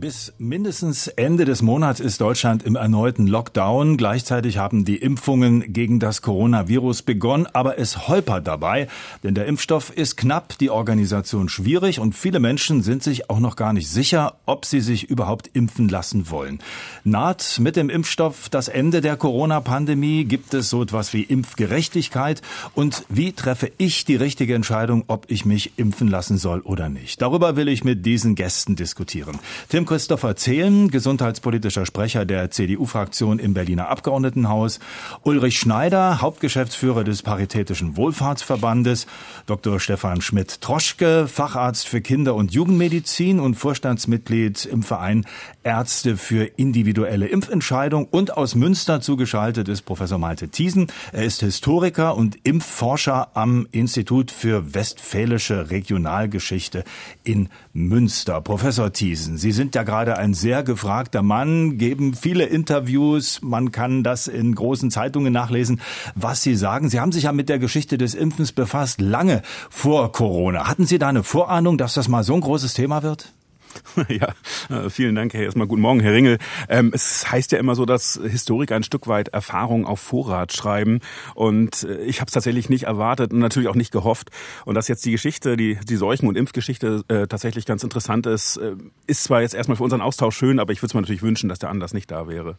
Bis mindestens Ende des Monats ist Deutschland im erneuten Lockdown. Gleichzeitig haben die Impfungen gegen das Coronavirus begonnen, aber es holpert dabei, denn der Impfstoff ist knapp, die Organisation schwierig und viele Menschen sind sich auch noch gar nicht sicher, ob sie sich überhaupt impfen lassen wollen. Naht mit dem Impfstoff das Ende der Corona-Pandemie? Gibt es so etwas wie Impfgerechtigkeit? Und wie treffe ich die richtige Entscheidung, ob ich mich impfen lassen soll oder nicht? Darüber will ich mit diesen Gästen diskutieren. Tim Christopher Zehlen, gesundheitspolitischer Sprecher der CDU-Fraktion im Berliner Abgeordnetenhaus, Ulrich Schneider, Hauptgeschäftsführer des Paritätischen Wohlfahrtsverbandes, Dr. Stefan Schmidt-Troschke, Facharzt für Kinder- und Jugendmedizin und Vorstandsmitglied im Verein Ärzte für individuelle Impfentscheidung und aus Münster zugeschaltet ist Professor Malte Thiesen. Er ist Historiker und Impfforscher am Institut für Westfälische Regionalgeschichte in Münster. Professor Thiesen, Sie sind ja gerade ein sehr gefragter Mann, geben viele Interviews, man kann das in großen Zeitungen nachlesen, was Sie sagen. Sie haben sich ja mit der Geschichte des Impfens befasst, lange vor Corona. Hatten Sie da eine Vorahnung, dass das mal so ein großes Thema wird? Ja, äh, vielen Dank, Herr. Erstmal guten Morgen, Herr Ringel. Ähm, es heißt ja immer so, dass Historiker ein Stück weit Erfahrung auf Vorrat schreiben. Und äh, ich habe es tatsächlich nicht erwartet und natürlich auch nicht gehofft. Und dass jetzt die Geschichte, die, die Seuchen- und Impfgeschichte äh, tatsächlich ganz interessant ist, ist zwar jetzt erstmal für unseren Austausch schön, aber ich würde es mir natürlich wünschen, dass der Anlass nicht da wäre.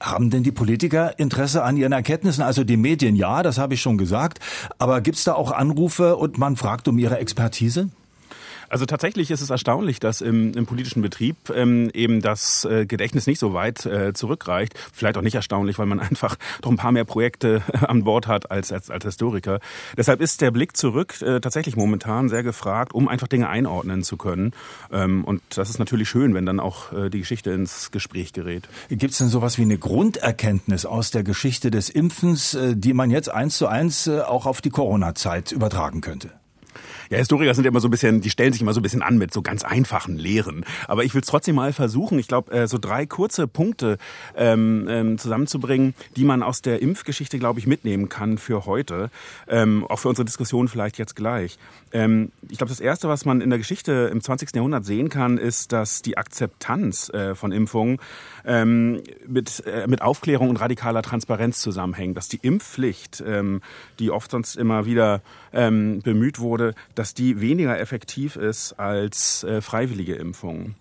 Haben denn die Politiker Interesse an ihren Erkenntnissen? Also die Medien ja, das habe ich schon gesagt. Aber gibt es da auch Anrufe und man fragt um ihre Expertise? Also tatsächlich ist es erstaunlich, dass im, im politischen Betrieb ähm, eben das äh, Gedächtnis nicht so weit äh, zurückreicht. Vielleicht auch nicht erstaunlich, weil man einfach doch ein paar mehr Projekte äh, an Bord hat als, als, als Historiker. Deshalb ist der Blick zurück äh, tatsächlich momentan sehr gefragt, um einfach Dinge einordnen zu können. Ähm, und das ist natürlich schön, wenn dann auch äh, die Geschichte ins Gespräch gerät. Gibt es denn sowas wie eine Grunderkenntnis aus der Geschichte des Impfens, äh, die man jetzt eins zu eins auch auf die Corona-Zeit übertragen könnte? Ja, Historiker sind immer so ein bisschen, die stellen sich immer so ein bisschen an mit so ganz einfachen Lehren. Aber ich will es trotzdem mal versuchen. Ich glaube, äh, so drei kurze Punkte ähm, ähm, zusammenzubringen, die man aus der Impfgeschichte, glaube ich, mitnehmen kann für heute. Ähm, auch für unsere Diskussion vielleicht jetzt gleich. Ähm, ich glaube, das Erste, was man in der Geschichte im 20. Jahrhundert sehen kann, ist, dass die Akzeptanz äh, von Impfungen ähm, mit, äh, mit Aufklärung und radikaler Transparenz zusammenhängt. Dass die Impfpflicht, ähm, die oft sonst immer wieder ähm, bemüht wurde, dass die weniger effektiv ist als äh, freiwillige Impfungen.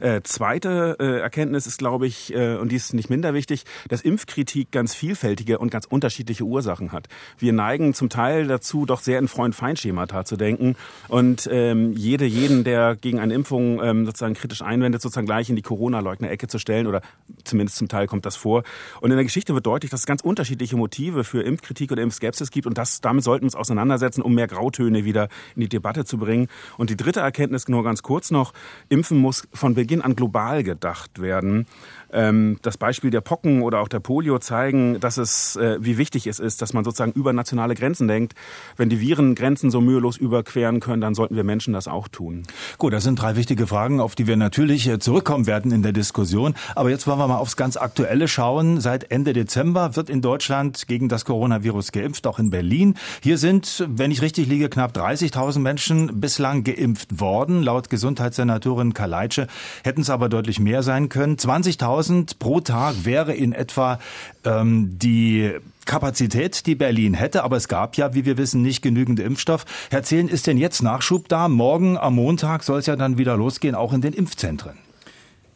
Äh, zweite äh, Erkenntnis ist, glaube ich, äh, und die ist nicht minder wichtig, dass Impfkritik ganz vielfältige und ganz unterschiedliche Ursachen hat. Wir neigen zum Teil dazu, doch sehr in Freund-Feind-Schemata zu denken und ähm, jede, jeden, der gegen eine Impfung ähm, sozusagen kritisch einwendet, sozusagen gleich in die Corona-Leugner-Ecke zu stellen oder zumindest zum Teil kommt das vor. Und in der Geschichte wird deutlich, dass es ganz unterschiedliche Motive für Impfkritik oder Impfskepsis gibt und das, damit sollten wir uns auseinandersetzen, um mehr Grautöne wieder in die Debatte zu bringen. Und die dritte Erkenntnis, nur ganz kurz noch, Impfen muss von Beginn an global gedacht werden. Ähm, das Beispiel der Pocken oder auch der Polio zeigen, dass es, äh, wie wichtig es ist, dass man sozusagen über nationale Grenzen denkt. Wenn die Viren Grenzen so mühelos überqueren können, dann sollten wir Menschen das auch tun. Gut, das sind drei wichtige Fragen, auf die wir natürlich äh, zurückkommen werden in der Diskussion. Aber jetzt wollen wir mal aufs ganz Aktuelle schauen. Seit Ende Dezember wird in Deutschland gegen das Coronavirus geimpft, auch in Berlin. Hier sind, wenn ich richtig liege, knapp 30.000 Menschen bislang geimpft worden. Laut Gesundheitssenatorin Kaleitsche hätten es aber deutlich mehr sein können. 20.000 1000 pro Tag wäre in etwa ähm, die Kapazität, die Berlin hätte, aber es gab ja, wie wir wissen, nicht genügend Impfstoff. Herr Zehlen, ist denn jetzt Nachschub da? Morgen am Montag soll es ja dann wieder losgehen, auch in den Impfzentren.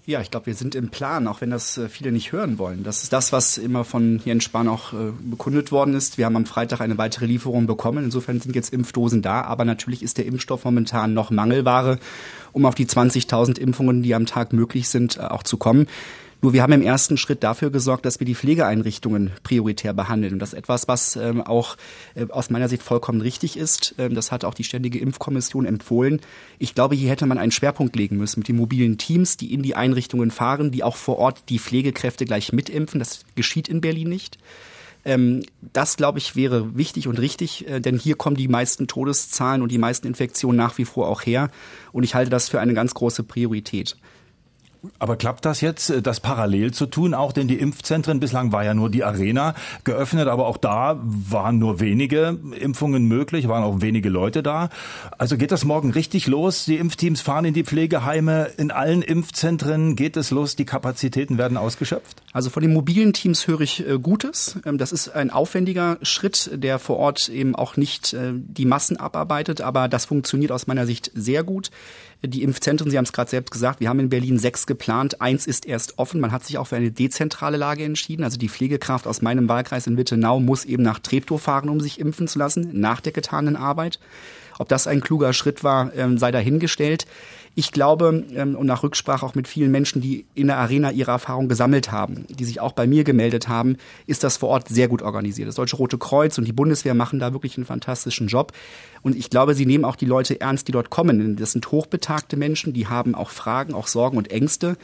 Ja, ich glaube, wir sind im Plan, auch wenn das äh, viele nicht hören wollen. Das ist das, was immer von Jens Spahn auch äh, bekundet worden ist. Wir haben am Freitag eine weitere Lieferung bekommen. Insofern sind jetzt Impfdosen da. Aber natürlich ist der Impfstoff momentan noch Mangelware, um auf die 20.000 Impfungen, die am Tag möglich sind, äh, auch zu kommen. Nur wir haben im ersten Schritt dafür gesorgt, dass wir die Pflegeeinrichtungen prioritär behandeln. Und das ist etwas, was ähm, auch äh, aus meiner Sicht vollkommen richtig ist. Ähm, das hat auch die Ständige Impfkommission empfohlen. Ich glaube, hier hätte man einen Schwerpunkt legen müssen mit den mobilen Teams, die in die Einrichtungen fahren, die auch vor Ort die Pflegekräfte gleich mitimpfen. Das geschieht in Berlin nicht. Ähm, das, glaube ich, wäre wichtig und richtig, äh, denn hier kommen die meisten Todeszahlen und die meisten Infektionen nach wie vor auch her. Und ich halte das für eine ganz große Priorität. Aber klappt das jetzt, äh, das parallel zu tun? Auch denn die Impfzentren, bislang war ja nur die Arena geöffnet, aber auch da waren nur wenige Impfungen möglich, waren auch wenige Leute da. Also geht das morgen richtig los? Die Impfteams fahren in die Pflegeheime, in allen Impfzentren geht es los, die Kapazitäten werden ausgeschöpft? Also von den mobilen Teams höre ich äh, Gutes. Ähm, das ist ein aufwendiger Schritt, der vor Ort eben auch nicht äh, die Massen abarbeitet, aber das funktioniert aus meiner Sicht sehr gut. Die Impfzentren, Sie haben es gerade selbst gesagt, wir haben in Berlin sechs geplant. Eins ist erst offen. Man hat sich auch für eine dezentrale Lage entschieden. Also die Pflegekraft aus meinem Wahlkreis in Wittenau muss eben nach Treptow fahren, um sich impfen zu lassen, nach der getanen Arbeit. Ob das ein kluger Schritt war, ähm, sei dahingestellt. Ich glaube, ähm, und nach Rücksprache auch mit vielen Menschen, die in der Arena ihre Erfahrung gesammelt haben, die sich auch bei mir gemeldet haben, ist das vor Ort sehr gut organisiert. Das Deutsche Rote Kreuz und die Bundeswehr machen da wirklich einen fantastischen Job. Und ich glaube, sie nehmen auch die Leute ernst, die dort kommen. Das sind hochbetagte Menschen, die haben auch Fragen, auch Sorgen und Ängste.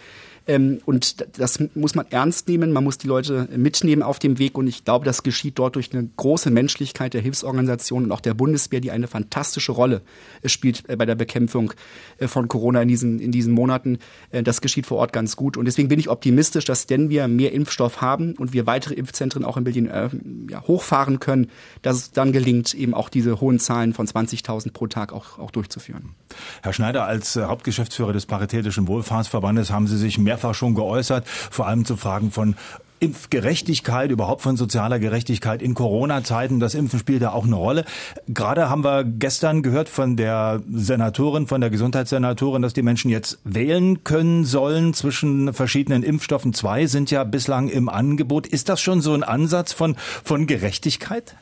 Ähm, und das muss man ernst nehmen. Man muss die Leute mitnehmen auf dem Weg. Und ich glaube, das geschieht dort durch eine große Menschlichkeit der Hilfsorganisationen und auch der Bundeswehr, die eine fantastische Rolle äh, spielt äh, bei der Bekämpfung äh, von Corona in diesen, in diesen Monaten. Das geschieht vor Ort ganz gut. Und deswegen bin ich optimistisch, dass wenn wir mehr Impfstoff haben und wir weitere Impfzentren auch in Berlin äh, ja, hochfahren können, dass es dann gelingt, eben auch diese hohen Zahlen von 20.000 pro Tag auch, auch durchzuführen. Herr Schneider, als Hauptgeschäftsführer des Paritätischen Wohlfahrtsverbandes haben Sie sich mehr mehrfach schon geäußert, vor allem zu Fragen von Impfgerechtigkeit, überhaupt von sozialer Gerechtigkeit in Corona-Zeiten. Das Impfen spielt da auch eine Rolle. Gerade haben wir gestern gehört von der Senatorin, von der Gesundheitssenatorin, dass die Menschen jetzt wählen können sollen zwischen verschiedenen Impfstoffen. Zwei sind ja bislang im Angebot. Ist das schon so ein Ansatz von, von Gerechtigkeit?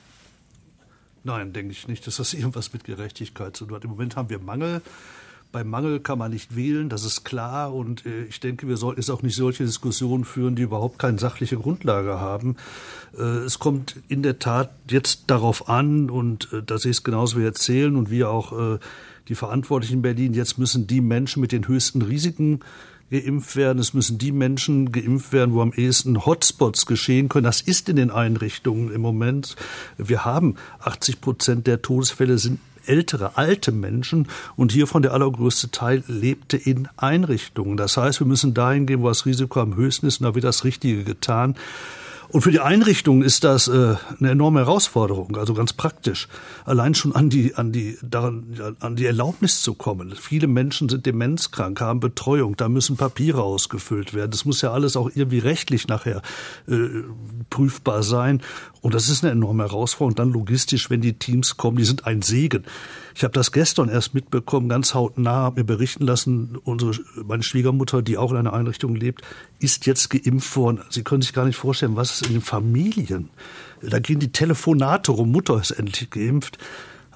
Nein, denke ich nicht, dass das irgendwas mit Gerechtigkeit zu tun hat. Im Moment haben wir Mangel beim Mangel kann man nicht wählen, das ist klar. Und äh, ich denke, wir sollten jetzt auch nicht solche Diskussionen führen, die überhaupt keine sachliche Grundlage haben. Äh, es kommt in der Tat jetzt darauf an, und äh, da sehe genauso wie erzählen und wie auch die Verantwortlichen in Berlin, jetzt müssen die Menschen mit den höchsten Risiken geimpft werden. Es müssen die Menschen geimpft werden, wo am ehesten Hotspots geschehen können. Das ist in den Einrichtungen im Moment. Wir haben 80 Prozent der Todesfälle sind ältere, alte Menschen und hiervon der allergrößte Teil lebte in Einrichtungen. Das heißt, wir müssen dahin gehen, wo das Risiko am höchsten ist und da wird das Richtige getan. Und für die Einrichtungen ist das äh, eine enorme Herausforderung, also ganz praktisch. Allein schon an die, an die, daran, an die Erlaubnis zu kommen. Viele Menschen sind demenzkrank, haben Betreuung, da müssen Papiere ausgefüllt werden. Das muss ja alles auch irgendwie rechtlich nachher äh, prüfbar sein. Und das ist eine enorme Herausforderung. Dann logistisch, wenn die Teams kommen, die sind ein Segen. Ich habe das gestern erst mitbekommen, ganz hautnah, mir berichten lassen, unsere, meine Schwiegermutter, die auch in einer Einrichtung lebt, ist jetzt geimpft worden. Sie können sich gar nicht vorstellen, was es in den Familien, da gehen die Telefonate rum, Mutter ist endlich geimpft.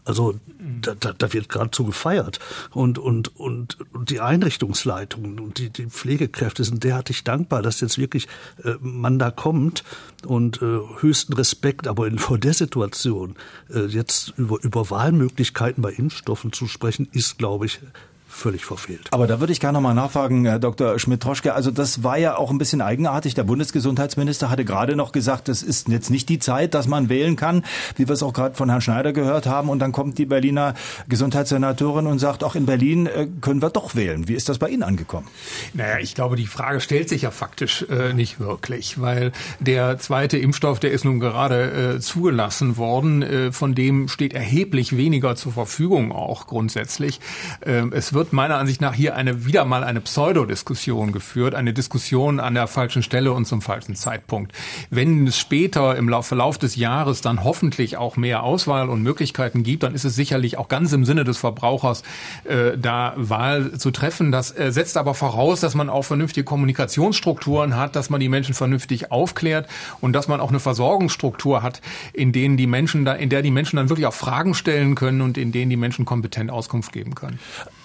Also da, da, da wird geradezu gefeiert. Und, und, und, und die Einrichtungsleitungen und die, die Pflegekräfte sind derartig dankbar, dass jetzt wirklich äh, man da kommt und äh, höchsten Respekt, aber in, vor der Situation äh, jetzt über, über Wahlmöglichkeiten bei Impfstoffen zu sprechen, ist, glaube ich, völlig verfehlt. Aber da würde ich gerne noch mal nachfragen, Herr Dr. Schmidt-Troschke. Also das war ja auch ein bisschen eigenartig. Der Bundesgesundheitsminister hatte gerade noch gesagt, das ist jetzt nicht die Zeit, dass man wählen kann, wie wir es auch gerade von Herrn Schneider gehört haben. Und dann kommt die Berliner Gesundheitssenatorin und sagt, auch in Berlin äh, können wir doch wählen. Wie ist das bei Ihnen angekommen? Naja, ich glaube, die Frage stellt sich ja faktisch äh, nicht wirklich, weil der zweite Impfstoff, der ist nun gerade äh, zugelassen worden. Äh, von dem steht erheblich weniger zur Verfügung auch grundsätzlich. Ähm, es wird wird meiner Ansicht nach hier eine wieder mal eine Pseudodiskussion geführt, eine Diskussion an der falschen Stelle und zum falschen Zeitpunkt. Wenn es später im Verlauf des Jahres dann hoffentlich auch mehr Auswahl und Möglichkeiten gibt, dann ist es sicherlich auch ganz im Sinne des Verbrauchers, äh, da Wahl zu treffen. Das äh, setzt aber voraus, dass man auch vernünftige Kommunikationsstrukturen hat, dass man die Menschen vernünftig aufklärt und dass man auch eine Versorgungsstruktur hat, in denen die Menschen da, in der die Menschen dann wirklich auch Fragen stellen können und in denen die Menschen kompetent Auskunft geben können.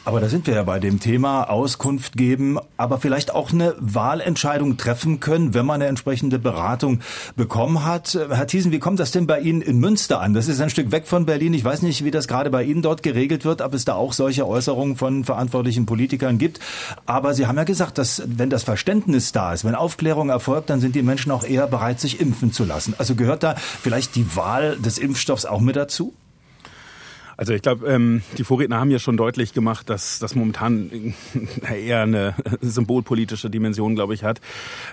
Aber da sind wir ja bei dem Thema Auskunft geben, aber vielleicht auch eine Wahlentscheidung treffen können, wenn man eine entsprechende Beratung bekommen hat. Herr Thiesen, wie kommt das denn bei Ihnen in Münster an? Das ist ein Stück weg von Berlin. Ich weiß nicht, wie das gerade bei Ihnen dort geregelt wird, ob es da auch solche Äußerungen von verantwortlichen Politikern gibt. Aber Sie haben ja gesagt, dass wenn das Verständnis da ist, wenn Aufklärung erfolgt, dann sind die Menschen auch eher bereit, sich impfen zu lassen. Also gehört da vielleicht die Wahl des Impfstoffs auch mit dazu? Also ich glaube, ähm, die Vorredner haben ja schon deutlich gemacht, dass das momentan eher eine symbolpolitische Dimension, glaube ich, hat,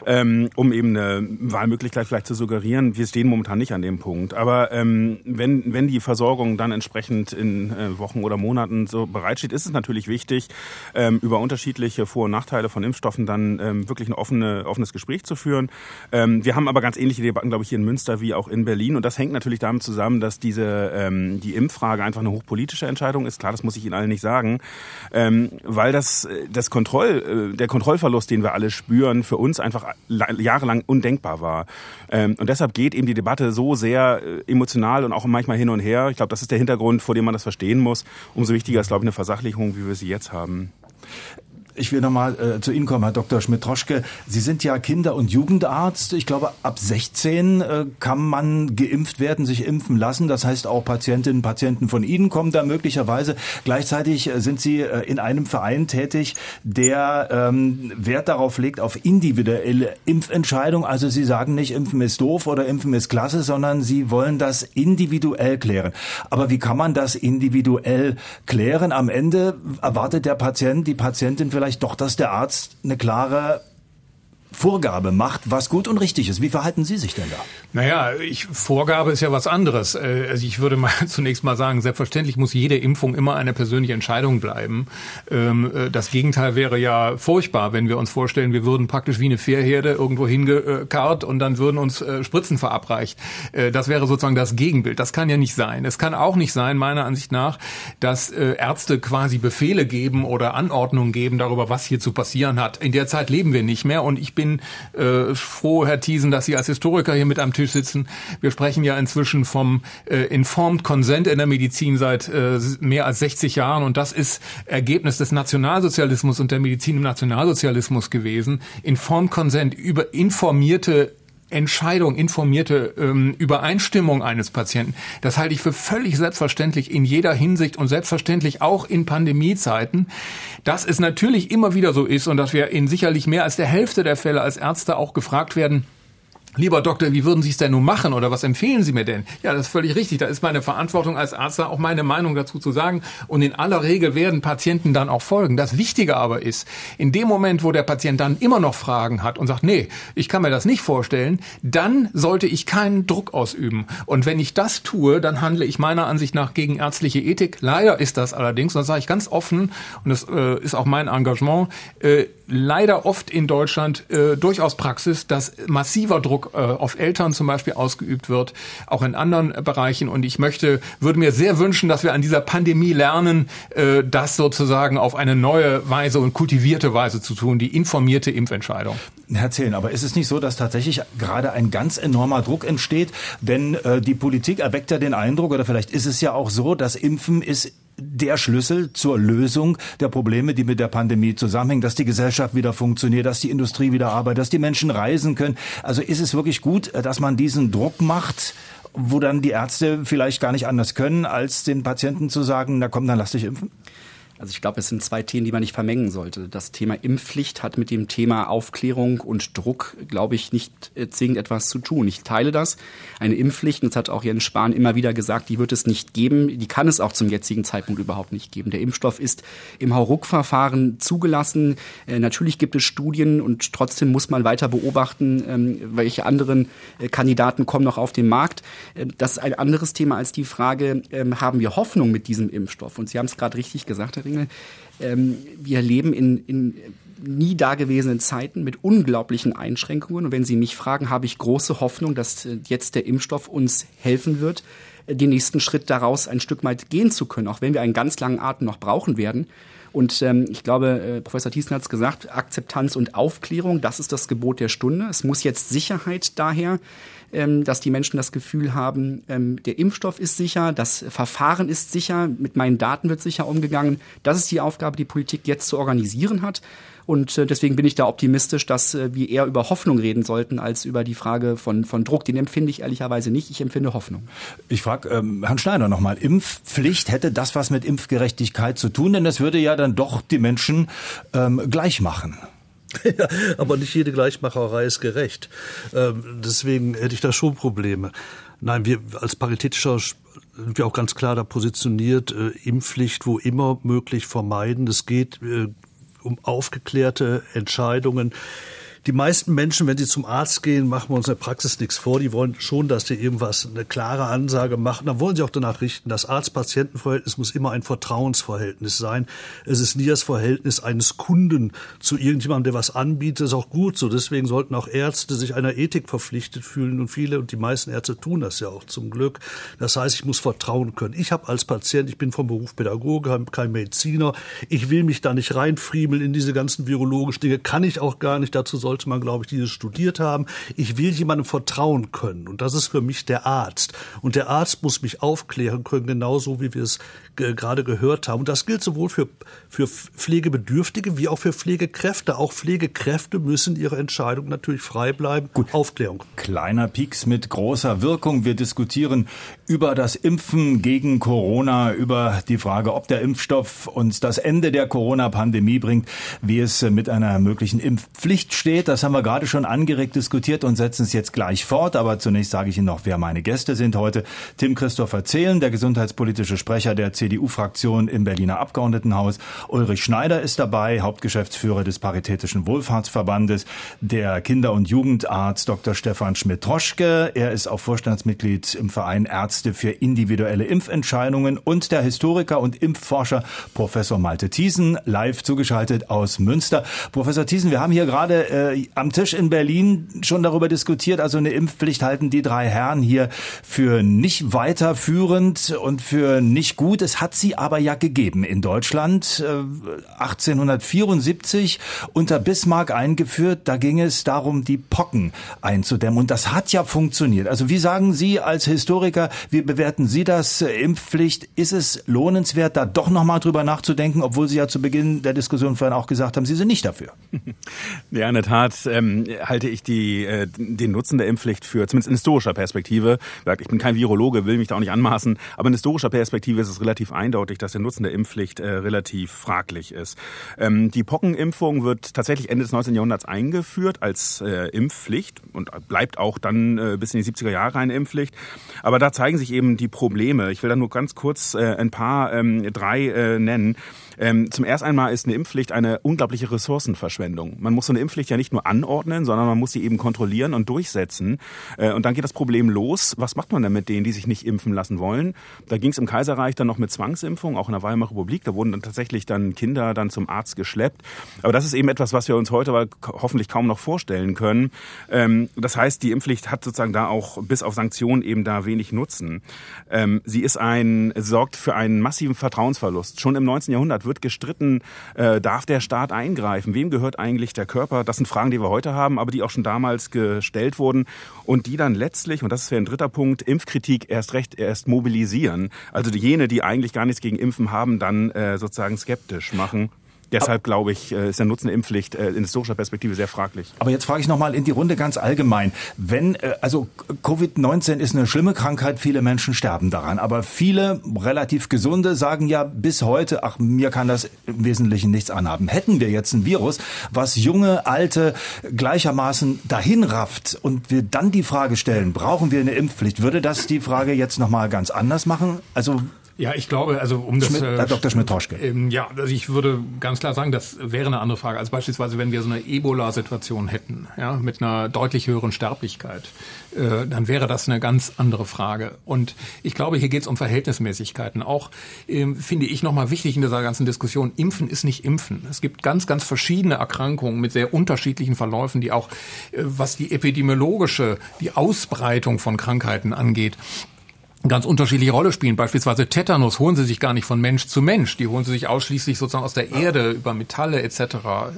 ähm, um eben eine Wahlmöglichkeit vielleicht zu suggerieren. Wir stehen momentan nicht an dem Punkt. Aber ähm, wenn, wenn die Versorgung dann entsprechend in äh, Wochen oder Monaten so bereitsteht, ist es natürlich wichtig, ähm, über unterschiedliche Vor- und Nachteile von Impfstoffen dann ähm, wirklich ein offene, offenes Gespräch zu führen. Ähm, wir haben aber ganz ähnliche Debatten, glaube ich, hier in Münster wie auch in Berlin. Und das hängt natürlich damit zusammen, dass diese ähm, die Impffrage einfach eine hochpolitische Entscheidung ist. Klar, das muss ich Ihnen allen nicht sagen, ähm, weil das, das Kontroll, äh, der Kontrollverlust, den wir alle spüren, für uns einfach jahrelang undenkbar war. Ähm, und deshalb geht eben die Debatte so sehr äh, emotional und auch manchmal hin und her. Ich glaube, das ist der Hintergrund, vor dem man das verstehen muss. Umso wichtiger ist, glaube ich, eine Versachlichung, wie wir sie jetzt haben. Ich will nochmal äh, zu Ihnen kommen, Herr Dr. Schmidt-Troschke. Sie sind ja Kinder- und Jugendarzt. Ich glaube, ab 16 äh, kann man geimpft werden, sich impfen lassen. Das heißt, auch Patientinnen und Patienten von Ihnen kommen da möglicherweise. Gleichzeitig äh, sind Sie äh, in einem Verein tätig, der ähm, Wert darauf legt, auf individuelle Impfentscheidung. Also Sie sagen nicht, Impfen ist doof oder Impfen ist klasse, sondern Sie wollen das individuell klären. Aber wie kann man das individuell klären? Am Ende erwartet der Patient, die Patientin vielleicht vielleicht doch, dass der Arzt eine klare Vorgabe macht, was gut und richtig ist. Wie verhalten Sie sich denn da? Naja, ich, Vorgabe ist ja was anderes. Äh, also ich würde mal zunächst mal sagen, selbstverständlich muss jede Impfung immer eine persönliche Entscheidung bleiben. Ähm, äh, das Gegenteil wäre ja furchtbar, wenn wir uns vorstellen, wir würden praktisch wie eine Fährherde irgendwo hingekarrt und dann würden uns äh, Spritzen verabreicht. Das wäre sozusagen das Gegenbild. Das kann ja nicht sein. Es kann auch nicht sein, meiner Ansicht nach, dass Ärzte quasi Befehle geben oder Anordnungen geben darüber, was hier zu passieren hat. In der Zeit leben wir nicht mehr und ich bin äh, froh, Herr Thiesen, dass Sie als Historiker hier mit am Tisch sitzen. Wir sprechen ja inzwischen vom äh, Informed Consent in der Medizin seit äh, mehr als 60 Jahren und das ist Ergebnis des Nationalsozialismus und der Medizin im Nationalsozialismus gewesen. Informed Consent über informierte Entscheidung, informierte ähm, Übereinstimmung eines Patienten, das halte ich für völlig selbstverständlich in jeder Hinsicht und selbstverständlich auch in Pandemiezeiten. Dass es natürlich immer wieder so ist und dass wir in sicherlich mehr als der Hälfte der Fälle als Ärzte auch gefragt werden, Lieber Doktor, wie würden Sie es denn nun machen oder was empfehlen Sie mir denn? Ja, das ist völlig richtig. Da ist meine Verantwortung als Arzt auch meine Meinung dazu zu sagen. Und in aller Regel werden Patienten dann auch folgen. Das Wichtige aber ist, in dem Moment, wo der Patient dann immer noch Fragen hat und sagt, nee, ich kann mir das nicht vorstellen, dann sollte ich keinen Druck ausüben. Und wenn ich das tue, dann handle ich meiner Ansicht nach gegen ärztliche Ethik. Leider ist das allerdings, und das sage ich ganz offen, und das äh, ist auch mein Engagement, äh, leider oft in Deutschland äh, durchaus Praxis, dass massiver Druck äh, auf Eltern zum Beispiel ausgeübt wird, auch in anderen Bereichen. Und ich möchte, würde mir sehr wünschen, dass wir an dieser Pandemie lernen, äh, das sozusagen auf eine neue Weise und kultivierte Weise zu tun, die informierte Impfentscheidung. Herr Zehlen, aber ist es nicht so, dass tatsächlich gerade ein ganz enormer Druck entsteht? Denn äh, die Politik erweckt ja den Eindruck, oder vielleicht ist es ja auch so, dass Impfen ist der Schlüssel zur Lösung der Probleme, die mit der Pandemie zusammenhängen, dass die Gesellschaft wieder funktioniert, dass die Industrie wieder arbeitet, dass die Menschen reisen können. Also ist es wirklich gut, dass man diesen Druck macht, wo dann die Ärzte vielleicht gar nicht anders können, als den Patienten zu sagen, na komm, dann lass dich impfen? Also ich glaube, es sind zwei Themen, die man nicht vermengen sollte. Das Thema Impfpflicht hat mit dem Thema Aufklärung und Druck, glaube ich, nicht äh, zwingend etwas zu tun. Ich teile das. Eine Impfpflicht, und das hat auch Jens Spahn immer wieder gesagt, die wird es nicht geben. Die kann es auch zum jetzigen Zeitpunkt überhaupt nicht geben. Der Impfstoff ist im Hauruck-Verfahren zugelassen. Äh, natürlich gibt es Studien und trotzdem muss man weiter beobachten, ähm, welche anderen äh, Kandidaten kommen noch auf den Markt. das ist ein anderes Thema als die Frage, ähm, haben wir Hoffnung mit diesem Impfstoff? Und Sie haben es gerade richtig gesagt, Herr Ringel. Ähm, wir leben in, in nie dagewesenen Zeiten mit unglaublichen Einschränkungen. Und wenn Sie mich fragen, habe ich große Hoffnung, dass äh, jetzt der Impfstoff uns helfen wird, äh, den nächsten Schritt daraus ein Stück weit gehen zu können, auch wenn wir einen ganz langen Atem noch brauchen werden. Und ähm, ich glaube, äh, Professor Thiessen hat es gesagt, Akzeptanz und Aufklärung, das ist das Gebot der Stunde. Es muss jetzt Sicherheit daher ähm, dass die Menschen das Gefühl haben, ähm, der Impfstoff ist sicher, das Verfahren ist sicher, mit meinen Daten wird sicher umgegangen. Das ist die Aufgabe, die Politik jetzt zu organisieren hat. Und äh, deswegen bin ich da optimistisch, dass äh, wir eher über Hoffnung reden sollten, als über die Frage von, von Druck. Den empfinde ich ehrlicherweise nicht. Ich empfinde Hoffnung. Ich frage ähm, Herrn Schneider nochmal. Impfpflicht, hätte das was mit Impfgerechtigkeit zu tun? Denn das würde ja dann doch die Menschen ähm, gleich machen. Ja, aber nicht jede Gleichmacherei ist gerecht. Ähm, deswegen hätte ich da schon Probleme. Nein, wir als paritätischer sind wir auch ganz klar da positioniert, äh, Impfpflicht wo immer möglich vermeiden. Es geht äh, um aufgeklärte Entscheidungen die meisten Menschen, wenn sie zum Arzt gehen, machen wir uns in der Praxis nichts vor. Die wollen schon, dass die irgendwas, eine klare Ansage machen. Dann wollen sie auch danach richten. Das Arzt-Patienten-Verhältnis muss immer ein Vertrauensverhältnis sein. Es ist nie das Verhältnis eines Kunden zu irgendjemandem, der was anbietet. Das ist auch gut so. Deswegen sollten auch Ärzte sich einer Ethik verpflichtet fühlen. Und viele und die meisten Ärzte tun das ja auch zum Glück. Das heißt, ich muss vertrauen können. Ich habe als Patient, ich bin vom Beruf Pädagoge, kein Mediziner. Ich will mich da nicht reinfriemeln in diese ganzen virologischen Dinge. Kann ich auch gar nicht. Dazu sollte sollte man, glaube ich, dieses studiert haben. Ich will jemandem vertrauen können. Und das ist für mich der Arzt. Und der Arzt muss mich aufklären können, genauso wie wir es gerade gehört haben. Und das gilt sowohl für, für Pflegebedürftige wie auch für Pflegekräfte. Auch Pflegekräfte müssen ihre Entscheidung natürlich frei bleiben. Gut. Aufklärung. Kleiner Pieks mit großer Wirkung. Wir diskutieren über das Impfen gegen Corona, über die Frage, ob der Impfstoff uns das Ende der Corona-Pandemie bringt, wie es mit einer möglichen Impfpflicht steht. Das haben wir gerade schon angeregt diskutiert und setzen es jetzt gleich fort. Aber zunächst sage ich Ihnen noch, wer meine Gäste sind heute. Tim Christopher Zehlen, der gesundheitspolitische Sprecher der CDU-Fraktion im Berliner Abgeordnetenhaus. Ulrich Schneider ist dabei, Hauptgeschäftsführer des Paritätischen Wohlfahrtsverbandes. Der Kinder- und Jugendarzt Dr. Stefan Schmidt-Troschke. Er ist auch Vorstandsmitglied im Verein Ärzte für individuelle Impfentscheidungen und der Historiker und Impfforscher Professor Malte Thiesen, live zugeschaltet aus Münster. Professor Thiesen, wir haben hier gerade äh, am Tisch in Berlin schon darüber diskutiert. Also eine Impfpflicht halten die drei Herren hier für nicht weiterführend und für nicht gut. Es hat sie aber ja gegeben in Deutschland. Äh, 1874 unter Bismarck eingeführt. Da ging es darum, die Pocken einzudämmen. Und das hat ja funktioniert. Also wie sagen Sie als Historiker, wie bewerten Sie das? Äh, Impfpflicht, ist es lohnenswert, da doch nochmal drüber nachzudenken, obwohl Sie ja zu Beginn der Diskussion vorhin auch gesagt haben, Sie sind nicht dafür? Ja, in der Tat ähm, halte ich die, äh, den Nutzen der Impfpflicht für, zumindest in historischer Perspektive, ich bin kein Virologe, will mich da auch nicht anmaßen, aber in historischer Perspektive ist es relativ eindeutig, dass der Nutzen der Impfpflicht äh, relativ fraglich ist. Ähm, die Pockenimpfung wird tatsächlich Ende des 19. Jahrhunderts eingeführt als äh, Impfpflicht und bleibt auch dann äh, bis in die 70er Jahre eine Impfpflicht. Aber da zeigen sich eben die Probleme. Ich will da nur ganz kurz äh, ein paar, ähm, drei äh, nennen. Ähm, zum ersten einmal ist eine Impfpflicht eine unglaubliche Ressourcenverschwendung. Man muss so eine Impfpflicht ja nicht nur anordnen, sondern man muss sie eben kontrollieren und durchsetzen. Äh, und dann geht das Problem los. Was macht man denn mit denen, die sich nicht impfen lassen wollen? Da ging es im Kaiserreich dann noch mit Zwangsimpfung, auch in der Weimarer Republik. Da wurden dann tatsächlich dann Kinder dann zum Arzt geschleppt. Aber das ist eben etwas, was wir uns heute hoffentlich kaum noch vorstellen können. Ähm, das heißt, die Impfpflicht hat sozusagen da auch bis auf Sanktionen eben da wenig Nutzen. Ähm, sie ist ein, sorgt für einen massiven Vertrauensverlust. Schon im 19. Jahrhundert wird gestritten, äh, darf der Staat eingreifen? Wem gehört eigentlich der Körper? Das sind Fragen, die wir heute haben, aber die auch schon damals gestellt wurden und die dann letztlich, und das wäre ein dritter Punkt, Impfkritik erst recht erst mobilisieren. Also jene, die eigentlich gar nichts gegen Impfen haben, dann äh, sozusagen skeptisch machen. Deshalb glaube ich, äh, ist der Nutzen der Impfpflicht äh, in historischer Perspektive sehr fraglich. Aber jetzt frage ich nochmal in die Runde ganz allgemein. Wenn, äh, also Covid-19 ist eine schlimme Krankheit, viele Menschen sterben daran. Aber viele relativ gesunde sagen ja bis heute, ach, mir kann das im Wesentlichen nichts anhaben. Hätten wir jetzt ein Virus, was junge, alte gleichermaßen dahin rafft und wir dann die Frage stellen, brauchen wir eine Impfpflicht, würde das die Frage jetzt nochmal ganz anders machen? Also ja, ich glaube, also um das. Schmidt, äh, Dr. Schmidt-Toschke. Ähm, ja, also ich würde ganz klar sagen, das wäre eine andere Frage. Also beispielsweise, wenn wir so eine Ebola-Situation hätten, ja, mit einer deutlich höheren Sterblichkeit, äh, dann wäre das eine ganz andere Frage. Und ich glaube, hier geht es um Verhältnismäßigkeiten. Auch ähm, finde ich nochmal wichtig in dieser ganzen Diskussion, Impfen ist nicht Impfen. Es gibt ganz, ganz verschiedene Erkrankungen mit sehr unterschiedlichen Verläufen, die auch, äh, was die epidemiologische, die Ausbreitung von Krankheiten angeht, ganz unterschiedliche Rolle spielen. Beispielsweise Tetanus holen sie sich gar nicht von Mensch zu Mensch. Die holen sie sich ausschließlich sozusagen aus der Erde über Metalle etc.,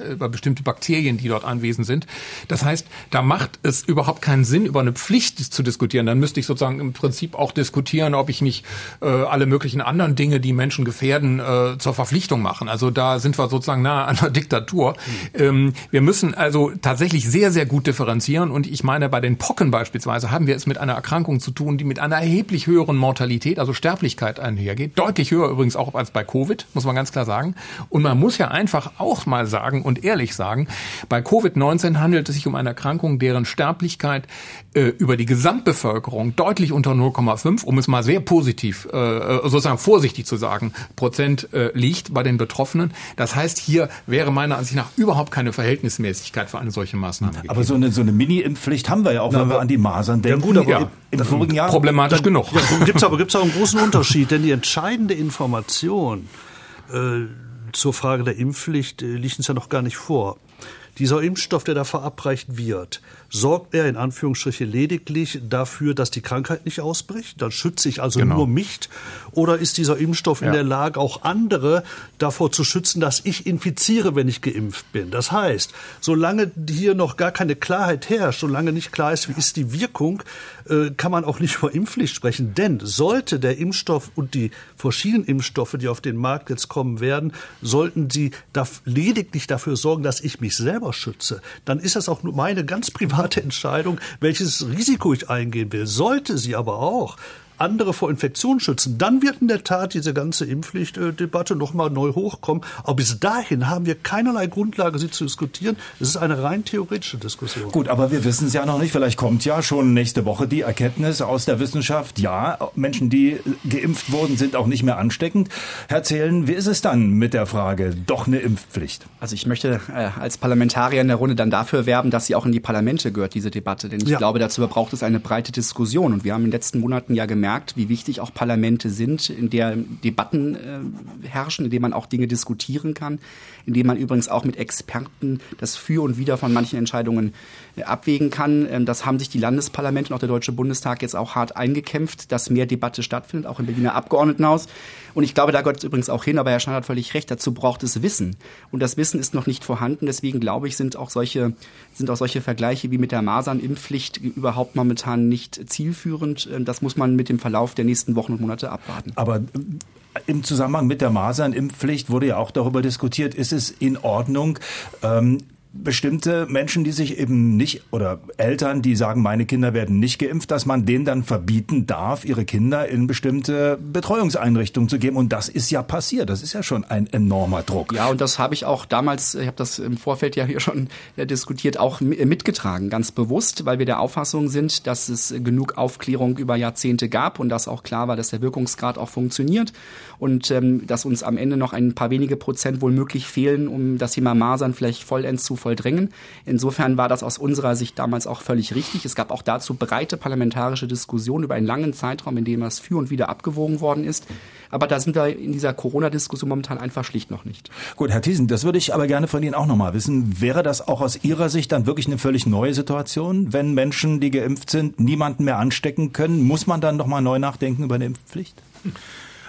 über bestimmte Bakterien, die dort anwesend sind. Das heißt, da macht es überhaupt keinen Sinn, über eine Pflicht zu diskutieren. Dann müsste ich sozusagen im Prinzip auch diskutieren, ob ich nicht äh, alle möglichen anderen Dinge, die Menschen gefährden, äh, zur Verpflichtung machen. Also da sind wir sozusagen nahe an der Diktatur. Mhm. Ähm, wir müssen also tatsächlich sehr, sehr gut differenzieren. Und ich meine, bei den Pocken beispielsweise haben wir es mit einer Erkrankung zu tun, die mit einer erheblich höheren Mortalität, also Sterblichkeit einhergeht. Deutlich höher übrigens auch als bei Covid, muss man ganz klar sagen. Und man muss ja einfach auch mal sagen und ehrlich sagen, bei Covid-19 handelt es sich um eine Erkrankung, deren Sterblichkeit äh, über die Gesamtbevölkerung deutlich unter 0,5, um es mal sehr positiv, äh, sozusagen vorsichtig zu sagen, Prozent äh, liegt bei den Betroffenen. Das heißt, hier wäre meiner Ansicht nach überhaupt keine Verhältnismäßigkeit für eine solche Maßnahme gegeben. Aber so eine, so eine Mini-Impfpflicht haben wir ja auch, Na, wenn wir an die Masern denken. Ja gut, aber ja, im vorigen Jahr problematisch dann, genug. Ja, gibt's aber gibt's auch einen großen Unterschied, denn die entscheidende Information äh, zur Frage der Impfpflicht äh, liegt uns ja noch gar nicht vor. Dieser Impfstoff, der da verabreicht wird, sorgt er in Anführungsstriche lediglich dafür, dass die Krankheit nicht ausbricht? Dann schütze ich also genau. nur mich? Oder ist dieser Impfstoff ja. in der Lage, auch andere davor zu schützen, dass ich infiziere, wenn ich geimpft bin? Das heißt, solange hier noch gar keine Klarheit herrscht, solange nicht klar ist, wie ist die Wirkung, äh, kann man auch nicht über Impfpflicht sprechen. Denn sollte der Impfstoff und die verschiedenen Impfstoffe, die auf den Markt jetzt kommen werden, sollten sie lediglich dafür sorgen, dass ich mich selber schütze, dann ist das auch nur meine ganz private private Entscheidung, welches Risiko ich eingehen will. Sollte sie aber auch andere vor Infektionen schützen, dann wird in der Tat diese ganze Impfpflichtdebatte nochmal neu hochkommen. Aber bis dahin haben wir keinerlei Grundlage, sie zu diskutieren. Es ist eine rein theoretische Diskussion. Gut, aber wir wissen es ja noch nicht. Vielleicht kommt ja schon nächste Woche die Erkenntnis aus der Wissenschaft. Ja, Menschen, die geimpft wurden, sind auch nicht mehr ansteckend. Herr Zählen, wie ist es dann mit der Frage, doch eine Impfpflicht? Also ich möchte äh, als Parlamentarier in der Runde dann dafür werben, dass sie auch in die Parlamente gehört, diese Debatte. Denn ich ja. glaube, dazu braucht es eine breite Diskussion. Und wir haben in den letzten Monaten ja gemerkt, gemerkt, wie wichtig auch Parlamente sind, in der Debatten äh, herrschen, in denen man auch Dinge diskutieren kann, in denen man übrigens auch mit Experten das Für und Wider von manchen Entscheidungen äh, abwägen kann. Ähm, das haben sich die Landesparlamente und auch der Deutsche Bundestag jetzt auch hart eingekämpft, dass mehr Debatte stattfindet, auch im Berliner Abgeordnetenhaus. Und ich glaube, da gehört es übrigens auch hin, aber Herr Schneider hat völlig recht, dazu braucht es Wissen. Und das Wissen ist noch nicht vorhanden. Deswegen glaube ich, sind auch solche, sind auch solche Vergleiche wie mit der Masernimpfpflicht überhaupt momentan nicht zielführend. Ähm, das muss man mit dem Verlauf der nächsten Wochen und Monate abwarten. Aber äh, im Zusammenhang mit der Masernimpfpflicht wurde ja auch darüber diskutiert, ist es in Ordnung, ähm, bestimmte Menschen, die sich eben nicht oder Eltern, die sagen, meine Kinder werden nicht geimpft, dass man denen dann verbieten darf, ihre Kinder in bestimmte Betreuungseinrichtungen zu geben. Und das ist ja passiert. Das ist ja schon ein enormer Druck. Ja, und das habe ich auch damals, ich habe das im Vorfeld ja hier schon diskutiert, auch mitgetragen, ganz bewusst, weil wir der Auffassung sind, dass es genug Aufklärung über Jahrzehnte gab und dass auch klar war, dass der Wirkungsgrad auch funktioniert und ähm, dass uns am Ende noch ein paar wenige Prozent wohl möglich fehlen, um das Thema Masern vielleicht vollends zu vollbringen. Insofern war das aus unserer Sicht damals auch völlig richtig. Es gab auch dazu breite parlamentarische Diskussionen über einen langen Zeitraum, in dem das für und wieder abgewogen worden ist. Aber da sind wir in dieser Corona-Diskussion momentan einfach schlicht noch nicht. Gut, Herr Thiesen, das würde ich aber gerne von Ihnen auch nochmal wissen. Wäre das auch aus Ihrer Sicht dann wirklich eine völlig neue Situation, wenn Menschen, die geimpft sind, niemanden mehr anstecken können? Muss man dann nochmal neu nachdenken über eine Impfpflicht?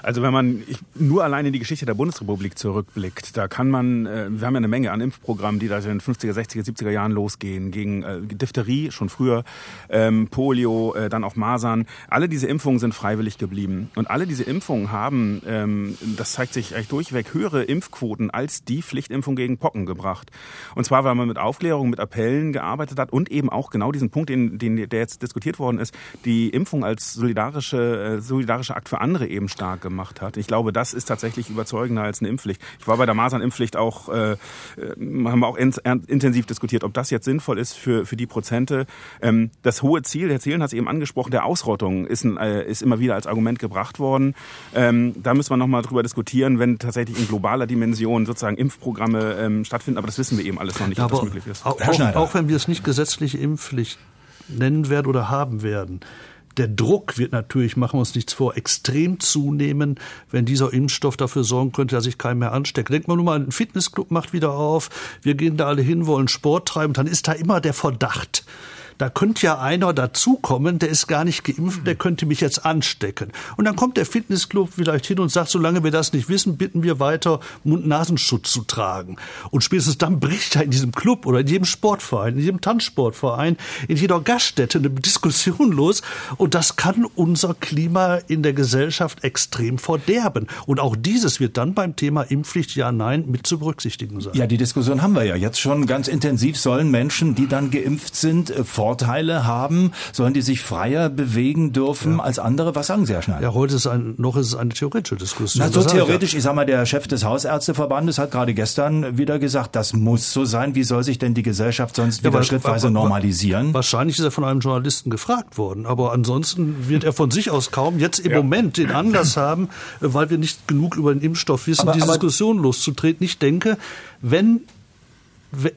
Also wenn man nur alleine in die Geschichte der Bundesrepublik zurückblickt, da kann man, äh, wir haben ja eine Menge an Impfprogrammen, die da in den 50er, 60er, 70er Jahren losgehen, gegen äh, Diphtherie schon früher, ähm, Polio, äh, dann auch Masern. Alle diese Impfungen sind freiwillig geblieben. Und alle diese Impfungen haben, ähm, das zeigt sich eigentlich durchweg, höhere Impfquoten als die Pflichtimpfung gegen Pocken gebracht. Und zwar, weil man mit Aufklärung, mit Appellen gearbeitet hat und eben auch genau diesen Punkt, den, den der jetzt diskutiert worden ist, die Impfung als solidarische, solidarischer Akt für andere eben stark gemacht gemacht hat. Ich glaube, das ist tatsächlich überzeugender als eine Impfpflicht. Ich war bei der Masernimpfpflicht auch, äh, äh haben wir auch in, intensiv diskutiert, ob das jetzt sinnvoll ist für, für die Prozente. Ähm, das hohe Ziel, Herr Zählen hat es eben angesprochen, der Ausrottung ist, ein, äh, ist immer wieder als Argument gebracht worden. Ähm, da müssen wir nochmal drüber diskutieren, wenn tatsächlich in globaler Dimension sozusagen Impfprogramme ähm, stattfinden. Aber das wissen wir eben alles noch nicht, ob das möglich ist. Auch, auch, auch wenn wir es nicht gesetzliche Impfpflicht nennen werden oder haben werden der Druck wird natürlich, machen wir uns nichts vor, extrem zunehmen, wenn dieser Impfstoff dafür sorgen könnte, dass sich keiner mehr ansteckt. Denkt man nur mal, ein Fitnessclub macht wieder auf, wir gehen da alle hin, wollen Sport treiben, dann ist da immer der Verdacht, da könnte ja einer dazukommen, der ist gar nicht geimpft, der könnte mich jetzt anstecken. Und dann kommt der Fitnessclub vielleicht hin und sagt, solange wir das nicht wissen, bitten wir weiter, Mund-Nasenschutz zu tragen. Und spätestens dann bricht ja in diesem Club oder in jedem Sportverein, in jedem Tanzsportverein, in jeder Gaststätte eine Diskussion los. Und das kann unser Klima in der Gesellschaft extrem verderben. Und auch dieses wird dann beim Thema Impfpflicht ja, nein mit zu berücksichtigen sein. Ja, die Diskussion haben wir ja jetzt schon ganz intensiv. Sollen Menschen, die dann geimpft sind, Vorteile haben? Sollen die sich freier bewegen dürfen ja. als andere? Was sagen Sie, Herr Schneider? Ja, heute ist ein, noch ist es eine theoretische Diskussion. Na, so theoretisch, ich sag mal, der Chef des Hausärzteverbandes hat gerade gestern wieder gesagt, das muss so sein. Wie soll sich denn die Gesellschaft sonst wieder ja, schrittweise normalisieren? Wahrscheinlich ist er von einem Journalisten gefragt worden, aber ansonsten wird er von sich aus kaum jetzt im ja. Moment den Anlass haben, weil wir nicht genug über den Impfstoff wissen, aber, diese aber, Diskussion loszutreten. Ich denke, wenn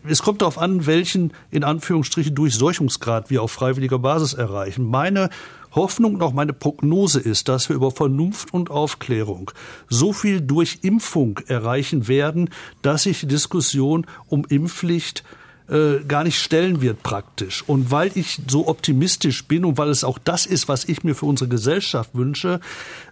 es kommt darauf an, welchen in Anführungsstrichen Durchseuchungsgrad wir auf freiwilliger Basis erreichen. Meine Hoffnung und auch meine Prognose ist, dass wir über Vernunft und Aufklärung so viel durch Impfung erreichen werden, dass sich die Diskussion um Impfpflicht äh, gar nicht stellen wird praktisch. Und weil ich so optimistisch bin und weil es auch das ist, was ich mir für unsere Gesellschaft wünsche,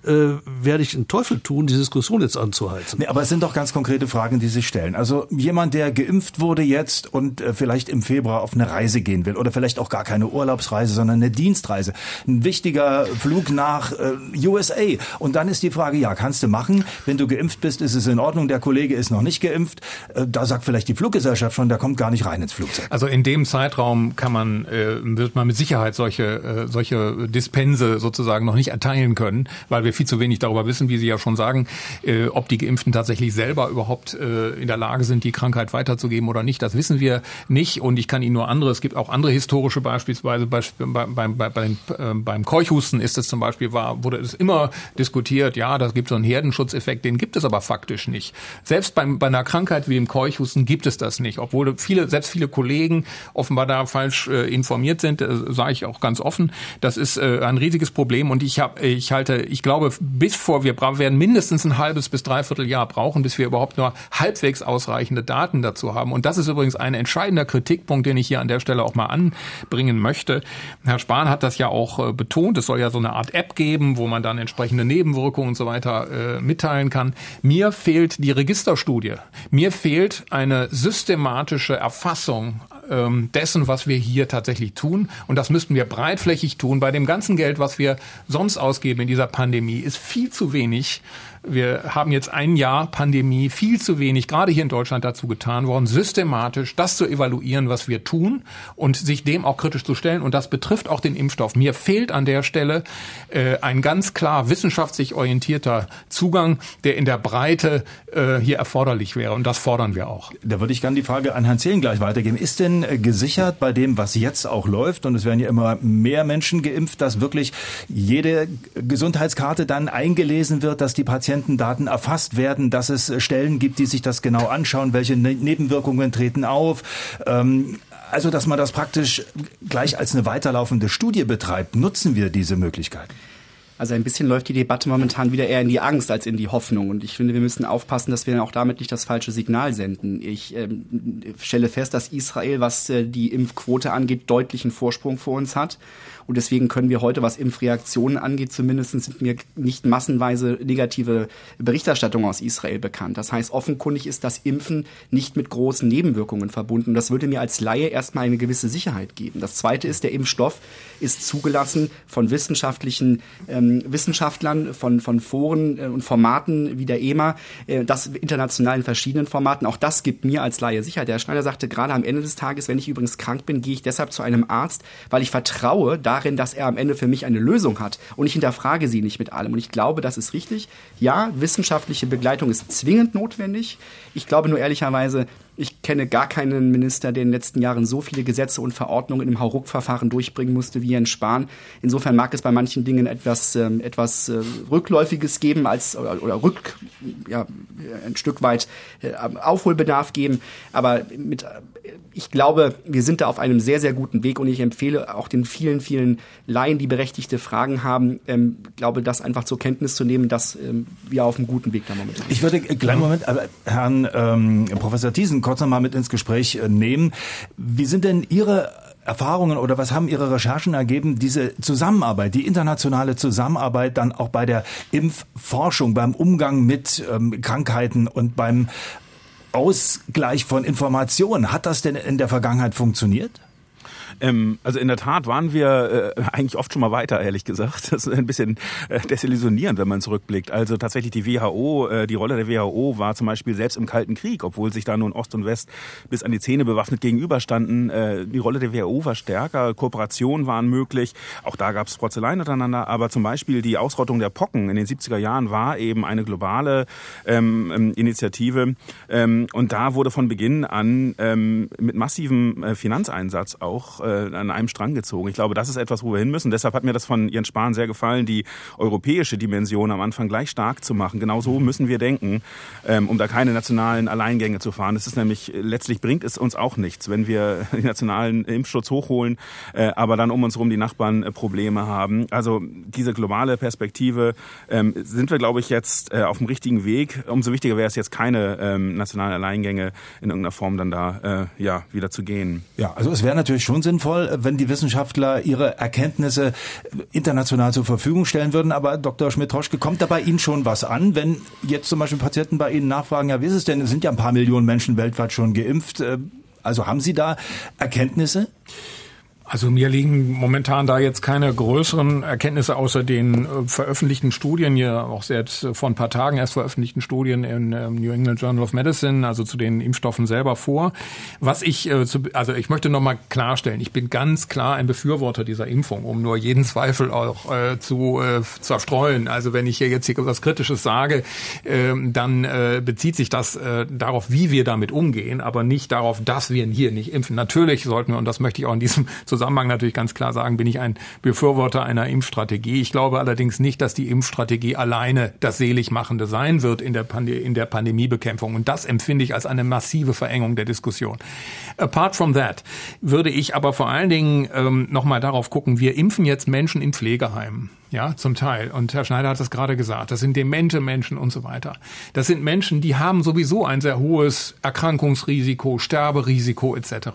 äh, werde ich den Teufel tun, die Diskussion jetzt anzuheizen. Nee, aber es sind doch ganz konkrete Fragen, die sich stellen. Also jemand, der geimpft wurde jetzt und äh, vielleicht im Februar auf eine Reise gehen will oder vielleicht auch gar keine Urlaubsreise, sondern eine Dienstreise, ein wichtiger Flug nach äh, USA. Und dann ist die Frage, ja, kannst du machen. Wenn du geimpft bist, ist es in Ordnung. Der Kollege ist noch nicht geimpft. Äh, da sagt vielleicht die Fluggesellschaft schon, der kommt gar nicht rein ins Flugzeug. Also in dem Zeitraum kann man, äh, wird man mit Sicherheit solche, äh, solche Dispense sozusagen noch nicht erteilen können, weil wir viel zu wenig darüber wissen, wie Sie ja schon sagen, äh, ob die Geimpften tatsächlich selber überhaupt äh, in der Lage sind, die Krankheit weiterzugeben oder nicht. Das wissen wir nicht. Und ich kann Ihnen nur andere, es gibt auch andere historische beispielsweise bei, beim, bei, bei, äh, beim Keuchhusten ist es zum Beispiel, war, wurde es immer diskutiert, ja, da gibt so einen Herdenschutzeffekt, den gibt es aber faktisch nicht. Selbst beim, bei einer Krankheit wie dem Keuchhusten gibt es das nicht, obwohl viele, selbst viele Kollegen offenbar da falsch äh, informiert sind, äh, sage ich auch ganz offen. Das ist äh, ein riesiges Problem und ich habe, ich halte, ich glaube, bis vor wir werden mindestens ein halbes bis dreiviertel Jahr brauchen, bis wir überhaupt nur halbwegs ausreichende Daten dazu haben. Und das ist übrigens ein entscheidender Kritikpunkt, den ich hier an der Stelle auch mal anbringen möchte. Herr Spahn hat das ja auch äh, betont. Es soll ja so eine Art App geben, wo man dann entsprechende Nebenwirkungen und so weiter äh, mitteilen kann. Mir fehlt die Registerstudie. Mir fehlt eine systematische Erfassung ähm, dessen, was wir hier tatsächlich tun. Und das müssten wir breitflächig tun. Bei dem ganzen Geld, was wir sonst ausgeben in dieser Pandemie, ist viel zu wenig wir haben jetzt ein Jahr Pandemie, viel zu wenig, gerade hier in Deutschland dazu getan worden, systematisch das zu evaluieren, was wir tun und sich dem auch kritisch zu stellen. Und das betrifft auch den Impfstoff. Mir fehlt an der Stelle äh, ein ganz klar wissenschaftlich orientierter Zugang, der in der Breite äh, hier erforderlich wäre. Und das fordern wir auch. Da würde ich gerne die Frage an Herrn Zehlen gleich weitergeben. Ist denn äh, gesichert bei dem, was jetzt auch läuft, und es werden ja immer mehr Menschen geimpft, dass wirklich jede Gesundheitskarte dann eingelesen wird, dass die Patienten Patientendaten erfasst werden, dass es Stellen gibt, die sich das genau anschauen, welche ne-, Nebenwirkungen treten auf. Ähm, also, dass man das praktisch gleich als eine weiterlaufende Studie betreibt, nutzen wir diese Möglichkeit. Also ein bisschen läuft die Debatte momentan wieder eher in die Angst als in die Hoffnung. Und ich finde, wir müssen aufpassen, dass wir auch damit nicht das falsche Signal senden. Ich ähm, stelle fest, dass Israel, was äh, die Impfquote angeht, deutlichen Vorsprung vor uns hat. Und deswegen können wir heute, was Impfreaktionen angeht, zumindest sind mir nicht massenweise negative Berichterstattungen aus Israel bekannt. Das heißt, offenkundig ist das Impfen nicht mit großen Nebenwirkungen verbunden. Das würde mir als Laie erstmal eine gewisse Sicherheit geben. Das Zweite ist, der Impfstoff ist zugelassen von wissenschaftlichen ähm, Wissenschaftlern, von, von Foren äh, und Formaten wie der EMA, äh, das international in verschiedenen Formaten. Auch das gibt mir als Laie Sicherheit. Der Schneider sagte gerade am Ende des Tages, wenn ich übrigens krank bin, gehe ich deshalb zu einem Arzt, weil ich vertraue, da darin, dass er am Ende für mich eine Lösung hat und ich hinterfrage sie nicht mit allem. Und ich glaube, das ist richtig. Ja, wissenschaftliche Begleitung ist zwingend notwendig. Ich glaube nur ehrlicherweise, ich kenne gar keinen Minister, der in den letzten Jahren so viele Gesetze und Verordnungen im Hauruck-Verfahren durchbringen musste wie Jens Spahn. Insofern mag es bei manchen Dingen etwas, ähm, etwas äh, Rückläufiges geben als, oder, oder rück, ja, ein Stück weit äh, Aufholbedarf geben. Aber mit, ich glaube, wir sind da auf einem sehr, sehr guten Weg und ich empfehle auch den vielen, vielen Laien, die berechtigte Fragen haben, ähm, glaube, das einfach zur Kenntnis zu nehmen, dass ähm, wir auf einem guten Weg da momentan sind. Ich würde, äh, kleinen Moment, aber Herrn ähm, Professor Thiesen kurz noch mal mit ins Gespräch äh, nehmen. Wie sind denn Ihre Erfahrungen oder was haben Ihre Recherchen ergeben, diese Zusammenarbeit, die internationale Zusammenarbeit dann auch bei der Impfforschung, beim Umgang mit ähm, Krankheiten und beim Ausgleich von Informationen, hat das denn in der Vergangenheit funktioniert? Ähm, also in der Tat waren wir äh, eigentlich oft schon mal weiter, ehrlich gesagt. Das ist ein bisschen äh, desillusionierend, wenn man zurückblickt. Also tatsächlich die WHO, äh, die Rolle der WHO war zum Beispiel selbst im Kalten Krieg, obwohl sich da nun Ost und West bis an die Zähne bewaffnet gegenüberstanden. Äh, die Rolle der WHO war stärker, Kooperationen waren möglich. Auch da gab es Protzeleien untereinander. Aber zum Beispiel die Ausrottung der Pocken in den 70er Jahren war eben eine globale ähm, ähm, Initiative. Ähm, und da wurde von Beginn an ähm, mit massivem äh, Finanzeinsatz auch äh, an einem Strang gezogen. Ich glaube, das ist etwas, wo wir hin müssen. Deshalb hat mir das von Jens Spahn sehr gefallen, die europäische Dimension am Anfang gleich stark zu machen. Genau so müssen wir denken, ähm, um da keine nationalen Alleingänge zu fahren. Es ist nämlich, letztlich bringt es uns auch nichts, wenn wir den nationalen Impfschutz hochholen, äh, aber dann um uns herum die Nachbarn äh, Probleme haben. Also diese globale Perspektive ähm, sind wir, glaube ich, jetzt äh, auf dem richtigen Weg. Umso wichtiger wäre es jetzt, keine ähm, nationalen Alleingänge in irgendeiner Form dann da äh, ja, wieder zu gehen. Ja, also es wäre natürlich schon sinnvoll, wenn die Wissenschaftler ihre Erkenntnisse international zur Verfügung stellen würden. Aber Dr. Schmidt-Troschke, kommt da bei Ihnen schon was an, wenn jetzt zum Beispiel Patienten bei Ihnen nachfragen, ja, wie ist es denn? Es sind ja ein paar Millionen Menschen weltweit schon geimpft. Äh, also haben Sie da Erkenntnisse? Also mir liegen momentan da jetzt keine größeren Erkenntnisse außer den äh, veröffentlichten Studien, ja auch selbst vor ein paar Tagen erst veröffentlichten Studien im ähm, New England Journal of Medicine, also zu den Impfstoffen selber vor. Was ich, äh, zu, also ich möchte nochmal klarstellen, ich bin ganz klar ein Befürworter dieser Impfung, um nur jeden Zweifel auch äh, zu äh, zerstreuen. Also wenn ich hier jetzt hier was Kritisches sage, äh, dann äh, bezieht sich das äh, darauf, wie wir damit umgehen, aber nicht darauf, dass wir hier nicht impfen. Natürlich sollten wir, und das möchte ich auch in diesem Zusammenhang natürlich ganz klar sagen, bin ich ein Befürworter einer Impfstrategie. Ich glaube allerdings nicht, dass die Impfstrategie alleine das Seligmachende sein wird in der, Pande in der Pandemiebekämpfung. Und das empfinde ich als eine massive Verengung der Diskussion. Apart from that würde ich aber vor allen Dingen ähm, nochmal darauf gucken, wir impfen jetzt Menschen in Pflegeheimen. Ja, zum Teil. Und Herr Schneider hat es gerade gesagt. Das sind demente Menschen und so weiter. Das sind Menschen, die haben sowieso ein sehr hohes Erkrankungsrisiko, Sterberisiko etc.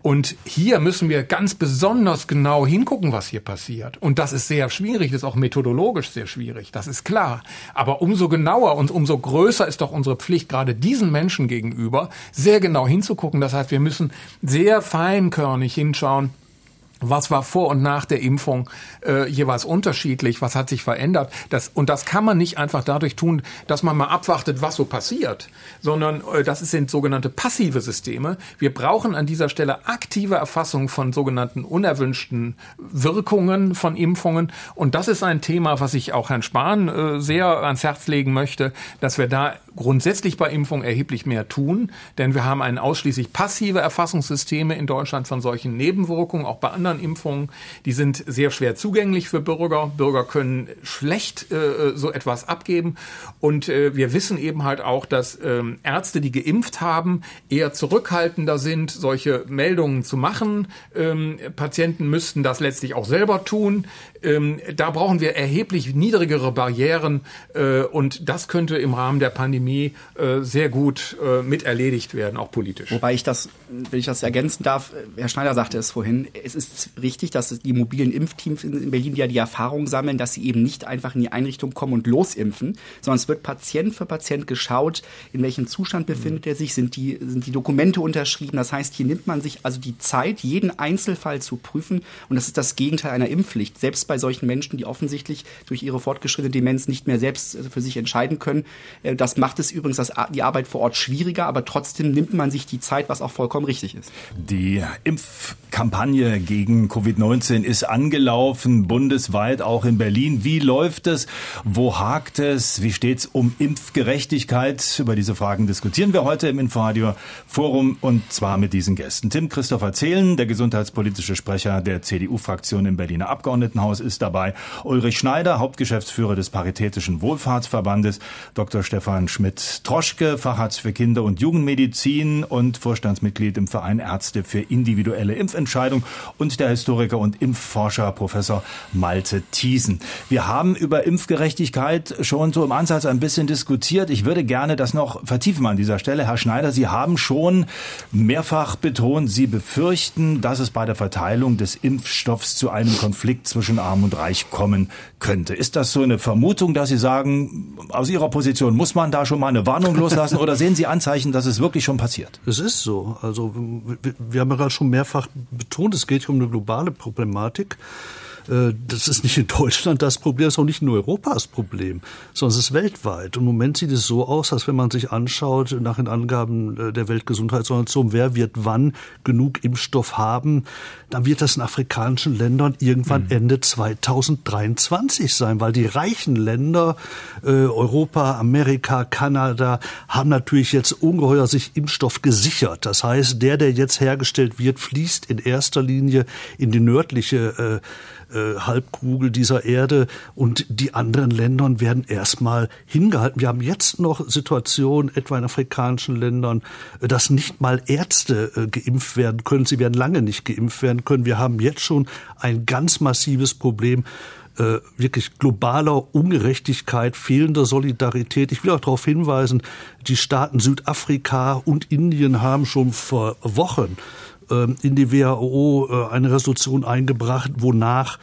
Und hier müssen wir ganz besonders genau hingucken, was hier passiert. Und das ist sehr schwierig, das ist auch methodologisch sehr schwierig, das ist klar. Aber umso genauer und umso größer ist doch unsere Pflicht, gerade diesen Menschen gegenüber, sehr genau hinzugucken. Das heißt, wir müssen sehr feinkörnig hinschauen, was war vor und nach der Impfung äh, jeweils unterschiedlich, was hat sich verändert. Das, und das kann man nicht einfach dadurch tun, dass man mal abwartet, was so passiert, sondern äh, das sind sogenannte passive Systeme. Wir brauchen an dieser Stelle aktive Erfassung von sogenannten unerwünschten Wirkungen von Impfungen. Und das ist ein Thema, was ich auch Herrn Spahn äh, sehr ans Herz legen möchte, dass wir da grundsätzlich bei Impfung erheblich mehr tun, denn wir haben ein ausschließlich passive Erfassungssysteme in Deutschland von solchen Nebenwirkungen, auch bei anderen Impfungen. Die sind sehr schwer zugänglich für Bürger. Bürger können schlecht äh, so etwas abgeben. Und äh, wir wissen eben halt auch, dass ähm, Ärzte, die geimpft haben, eher zurückhaltender sind, solche Meldungen zu machen. Ähm, Patienten müssten das letztlich auch selber tun. Ähm, da brauchen wir erheblich niedrigere Barrieren äh, und das könnte im Rahmen der Pandemie äh, sehr gut äh, mit erledigt werden, auch politisch. Wobei ich das, wenn ich das ergänzen darf, äh, Herr Schneider sagte es vorhin, es ist richtig, dass die mobilen Impfteams in Berlin ja die Erfahrung sammeln, dass sie eben nicht einfach in die Einrichtung kommen und losimpfen, sondern es wird Patient für Patient geschaut, in welchem Zustand befindet er sich, sind die, sind die Dokumente unterschrieben. Das heißt, hier nimmt man sich also die Zeit, jeden Einzelfall zu prüfen und das ist das Gegenteil einer Impfpflicht. Selbst bei solchen Menschen, die offensichtlich durch ihre fortgeschrittene Demenz nicht mehr selbst äh, für sich entscheiden können. Äh, das macht es übrigens das, die Arbeit vor Ort schwieriger, aber trotzdem nimmt man sich die Zeit, was auch vollkommen richtig ist. Die Impfkampagne gegen Covid-19 ist angelaufen, bundesweit, auch in Berlin. Wie läuft es? Wo hakt es? Wie steht es um Impfgerechtigkeit? Über diese Fragen diskutieren wir heute im Inforadio Forum und zwar mit diesen Gästen. Tim Christopher Zehlen, der gesundheitspolitische Sprecher der CDU-Fraktion im Berliner Abgeordnetenhaus Haus ist dabei Ulrich Schneider, Hauptgeschäftsführer des Paritätischen Wohlfahrtsverbandes, Dr. Stefan Schmidt-Troschke, Facharzt für Kinder- und Jugendmedizin und Vorstandsmitglied im Verein Ärzte für individuelle Impfentscheidung und der Historiker und Impfforscher Professor Malte Thiesen. Wir haben über Impfgerechtigkeit schon so im Ansatz ein bisschen diskutiert. Ich würde gerne das noch vertiefen an dieser Stelle. Herr Schneider, Sie haben schon mehrfach betont, Sie befürchten, dass es bei der Verteilung des Impfstoffs zu einem Konflikt zwischen Arm und Reich kommen könnte. Ist das so eine Vermutung, dass Sie sagen, aus Ihrer Position muss man da schon mal eine Warnung loslassen oder sehen Sie Anzeichen, dass es wirklich schon passiert? Es ist so. Also wir, haben ja gerade schon mehrfach betont, es geht um eine globale Problematik. Äh, das ist nicht in Deutschland das Problem, das ist auch nicht in Europa das Problem, sondern es ist weltweit. Und im Moment sieht es so aus, dass wenn man sich anschaut, nach den Angaben äh, der Weltgesundheitsorganisation, wer wird wann genug Impfstoff haben, dann wird das in afrikanischen Ländern irgendwann mhm. Ende 2023 sein, weil die reichen Länder, äh, Europa, Amerika, Kanada, haben natürlich jetzt ungeheuer sich Impfstoff gesichert. Das heißt, der, der jetzt hergestellt wird, fließt in erster Linie in die nördliche äh, Halbkugel dieser Erde und die anderen Ländern werden erstmal hingehalten. Wir haben jetzt noch Situationen, etwa in afrikanischen Ländern, äh, dass nicht mal Ärzte äh, geimpft werden können. Sie werden lange nicht geimpft werden können. Wir haben jetzt schon ein ganz massives Problem wirklich globaler Ungerechtigkeit, fehlender Solidarität. Ich will auch darauf hinweisen, die Staaten Südafrika und Indien haben schon vor Wochen in die WHO äh, eine Resolution eingebracht, wonach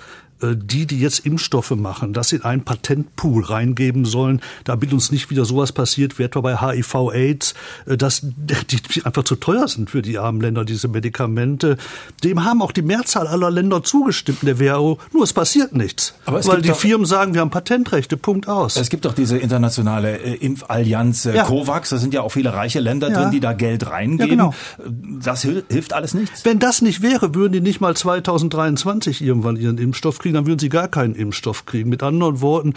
die, die jetzt Impfstoffe machen, das in einen Patentpool reingeben sollen, damit uns nicht wieder sowas passiert, wie etwa bei HIV-Aids, äh, dass die einfach zu teuer sind für die armen Länder, diese Medikamente. Dem haben auch die Mehrzahl aller Länder zugestimmt in der WHO, nur es passiert nichts. Aber weil die doch, Firmen sagen, wir haben Patentrechte, Punkt aus. Es gibt doch diese internationale äh, Impfallianz äh, ja. COVAX, da sind ja auch viele reiche Länder ja. drin, die da Geld reingeben. Ja, genau. Das hilft alles nichts? Wenn das nicht wäre, würden die nicht mal 2023 irgendwann ihren Impfstoff kriegen, dann würden sie gar keinen Impfstoff kriegen. Mit anderen Worten,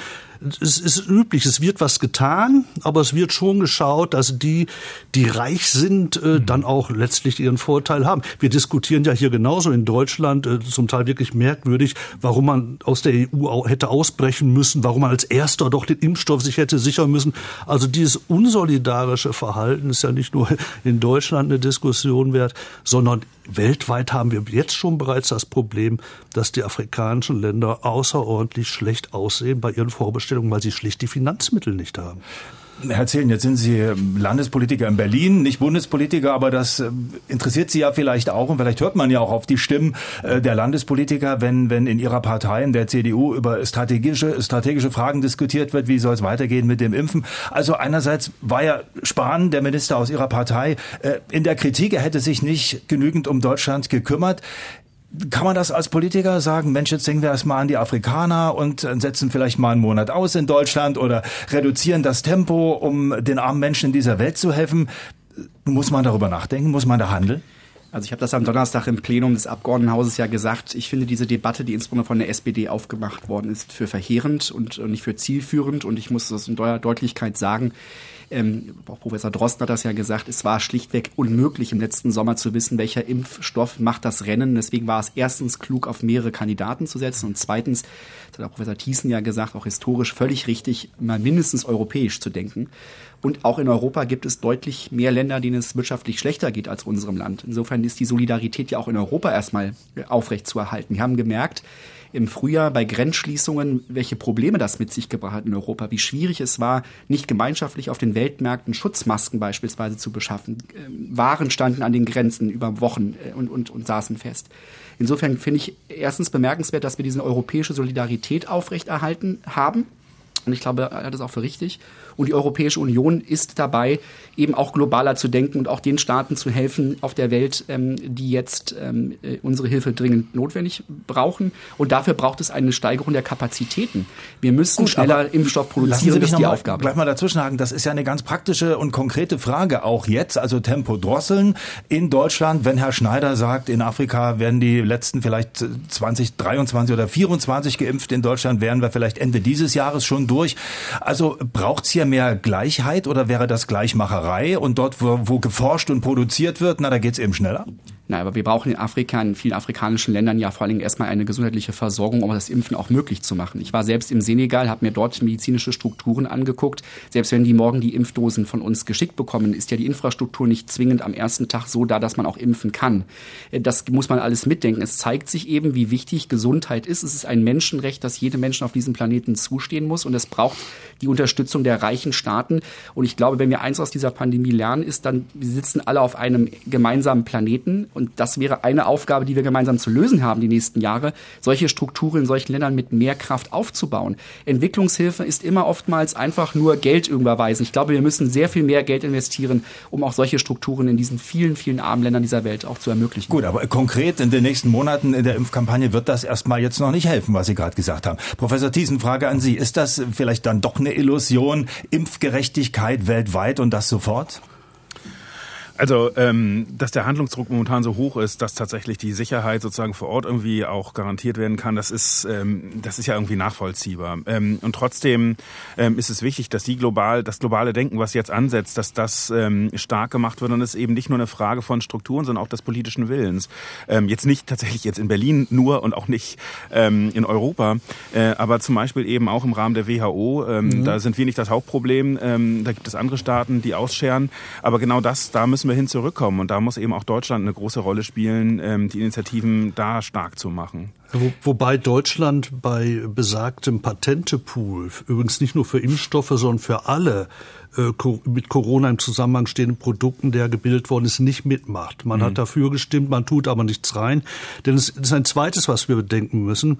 es ist üblich, es wird was getan, aber es wird schon geschaut, dass die, die reich sind, äh, mhm. dann auch letztlich ihren Vorteil haben. Wir diskutieren ja hier genauso in Deutschland, äh, zum Teil wirklich merkwürdig, warum man aus der EU hätte ausbrechen müssen, warum man als erster doch den Impfstoff sich hätte sichern müssen. Also dieses unsolidarische Verhalten ist ja nicht nur in Deutschland eine Diskussion wert, sondern weltweit haben wir jetzt schon bereits das Problem, dass die afrikanischen Länder außerordentlich schlecht aussehen bei ihren Vorbestellungen weil sie schlicht die Finanzmittel nicht haben. Herr Zehlen, jetzt sind Sie Landespolitiker in Berlin, nicht Bundespolitiker, aber das äh, interessiert Sie ja vielleicht auch und vielleicht hört man ja auch auf die Stimmen äh, der Landespolitiker, wenn, wenn in Ihrer Partei, in der CDU, über strategische, strategische Fragen diskutiert wird, wie soll es weitergehen mit dem Impfen. Also einerseits war ja Spahn, der Minister aus Ihrer Partei, äh, in der Kritik, er hätte sich nicht genügend um Deutschland gekümmert. Kann man das als Politiker sagen, Mensch, jetzt denken wir erstmal an die Afrikaner und setzen vielleicht mal einen Monat aus in Deutschland oder reduzieren das Tempo, um den armen Menschen in dieser Welt zu helfen? Muss man darüber nachdenken? Muss man da handeln? Also ich habe das am Donnerstag im Plenum des Abgeordnetenhauses ja gesagt. Ich finde diese Debatte, die insbesondere von der SPD aufgemacht worden ist, für verheerend und nicht für zielführend. Und ich muss das in Deutlichkeit sagen, ähm, auch Professor Drosten hat das ja gesagt, es war schlichtweg unmöglich im letzten Sommer zu wissen, welcher Impfstoff macht das Rennen. Deswegen war es erstens klug, auf mehrere Kandidaten zu setzen und zweitens, das hat auch Professor Thiessen ja gesagt, auch historisch völlig richtig, mal mindestens europäisch zu denken. Und auch in Europa gibt es deutlich mehr Länder, denen es wirtschaftlich schlechter geht als unserem Land. Insofern ist die Solidarität ja auch in Europa erstmal aufrecht zu erhalten. Wir haben gemerkt, im Frühjahr bei Grenzschließungen, welche Probleme das mit sich gebracht hat in Europa, wie schwierig es war, nicht gemeinschaftlich auf den Weltmärkten Schutzmasken beispielsweise zu beschaffen. Ähm, Waren standen an den Grenzen über Wochen äh, und, und, und saßen fest. Insofern finde ich erstens bemerkenswert, dass wir diese europäische Solidarität aufrechterhalten haben. Und ich glaube, er hat es auch für richtig. Und die Europäische Union ist dabei, eben auch globaler zu denken und auch den Staaten zu helfen auf der Welt, ähm, die jetzt ähm, äh, unsere Hilfe dringend notwendig brauchen. Und dafür braucht es eine Steigerung der Kapazitäten. Wir müssen Gut, schneller Impfstoff produzieren, das ist die mal, Aufgabe. Gleich mal dazwischenhaken, das ist ja eine ganz praktische und konkrete Frage auch jetzt, also Tempo drosseln in Deutschland, wenn Herr Schneider sagt, in Afrika werden die letzten vielleicht 20, 23 oder 24 geimpft, in Deutschland wären wir vielleicht Ende dieses Jahres schon durch. Also braucht es hier mehr Gleichheit oder wäre das Gleichmacherei? Und dort, wo, wo geforscht und produziert wird, na, da geht's eben schneller? Nein, aber wir brauchen in Afrika, in vielen afrikanischen Ländern ja vor allen Dingen erstmal eine gesundheitliche Versorgung, um das Impfen auch möglich zu machen. Ich war selbst im Senegal, habe mir dort medizinische Strukturen angeguckt. Selbst wenn die morgen die Impfdosen von uns geschickt bekommen, ist ja die Infrastruktur nicht zwingend am ersten Tag so da, dass man auch impfen kann. Äh, das muss man alles mitdenken. Es zeigt sich eben, wie wichtig Gesundheit ist. Es ist ein Menschenrecht, das jedem Menschen auf diesem Planeten zustehen muss und es braucht die Unterstützung der reichen Staaten. Und ich glaube, wenn wir eins aus dieser Pandemie lernen, ist dann, wir sitzen alle auf einem gemeinsamen Planeten und das wäre eine Aufgabe, die wir gemeinsam zu lösen haben die nächsten Jahre, solche Strukturen in solchen Ländern mit mehr Kraft aufzubauen. Entwicklungshilfe ist immer oftmals einfach nur Geld überweisen. Ich glaube, wir müssen sehr viel mehr Geld investieren, um auch solche Strukturen in diesen vielen, vielen armen Ländern dieser Welt auch zu ermöglichen. Gut, aber konkret in den nächsten Monaten in der Impfkampagne wird das erstmal jetzt noch nicht helfen, was Sie gerade gesagt haben. Professor Thiesen, Frage an Sie. Ist das vielleicht dann doch eine Illusion? Impfgerechtigkeit weltweit und das sofort? Also, ähm, dass der Handlungsdruck momentan so hoch ist, dass tatsächlich die Sicherheit sozusagen vor Ort irgendwie auch garantiert werden kann, das ist, ähm, das ist ja irgendwie nachvollziehbar. Ähm, und trotzdem ähm, ist es wichtig, dass die global, das globale Denken, was jetzt ansetzt, dass das ähm, stark gemacht wird und es eben nicht nur eine Frage von Strukturen, sondern auch des politischen Willens. Ähm, jetzt nicht tatsächlich jetzt in Berlin nur und auch nicht ähm, in Europa, äh, aber zum Beispiel eben auch im Rahmen der WHO. Ähm, mhm. Da sind wir nicht das Hauptproblem. Ähm, da gibt es andere Staaten, die ausscheren. Aber genau das, da müssen müssen wir hin zurückkommen. Und da muss eben auch Deutschland eine große Rolle spielen, ähm, die Initiativen da stark zu machen. Wo, wobei Deutschland bei besagtem Patentepool, übrigens nicht nur für Impfstoffe, sondern für alle äh, mit Corona im Zusammenhang stehenden Produkten, der gebildet worden ist, nicht mitmacht. Man mhm. hat dafür gestimmt, man tut aber nichts rein. Denn es ist ein zweites, was wir bedenken müssen.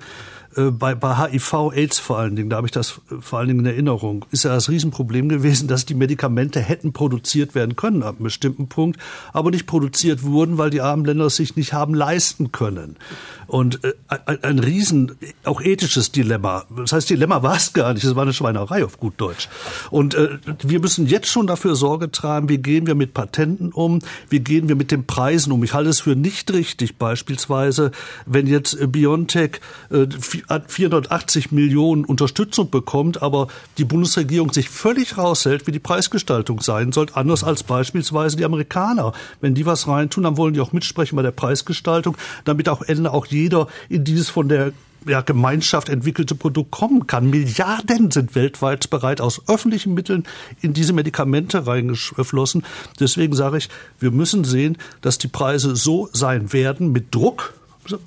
Äh, bei, bei HIV, AIDS vor allen Dingen, da habe ich das äh, vor allen Dingen in Erinnerung, ist ja das Riesenproblem gewesen, dass die Medikamente hätten produziert werden können ab einem bestimmten Punkt, aber nicht produziert wurden, weil die armen Länder es sich nicht haben leisten können. Und äh, ein, ein riesen, auch ethisches Dilemma. Das heißt, Dilemma war es gar nicht, es war eine Schweinerei auf gut Deutsch. Und äh, wir müssen jetzt schon dafür Sorge tragen, wie gehen wir mit Patenten um, wie gehen wir mit den Preisen um. Ich halte es für nicht richtig, beispielsweise, wenn jetzt BioNTech äh, 480 Millionen Unterstützung bekommt, aber die Bundesregierung sich völlig raushält, wie die Preisgestaltung sein soll, anders als beispielsweise die Amerikaner. Wenn die was reintun, dann wollen die auch mitsprechen bei der Preisgestaltung, damit auch Ende auch jeder in dieses von der ja, Gemeinschaft entwickelte Produkt kommen kann. Milliarden sind weltweit bereit aus öffentlichen Mitteln in diese Medikamente reingeflossen. Deswegen sage ich, wir müssen sehen, dass die Preise so sein werden mit Druck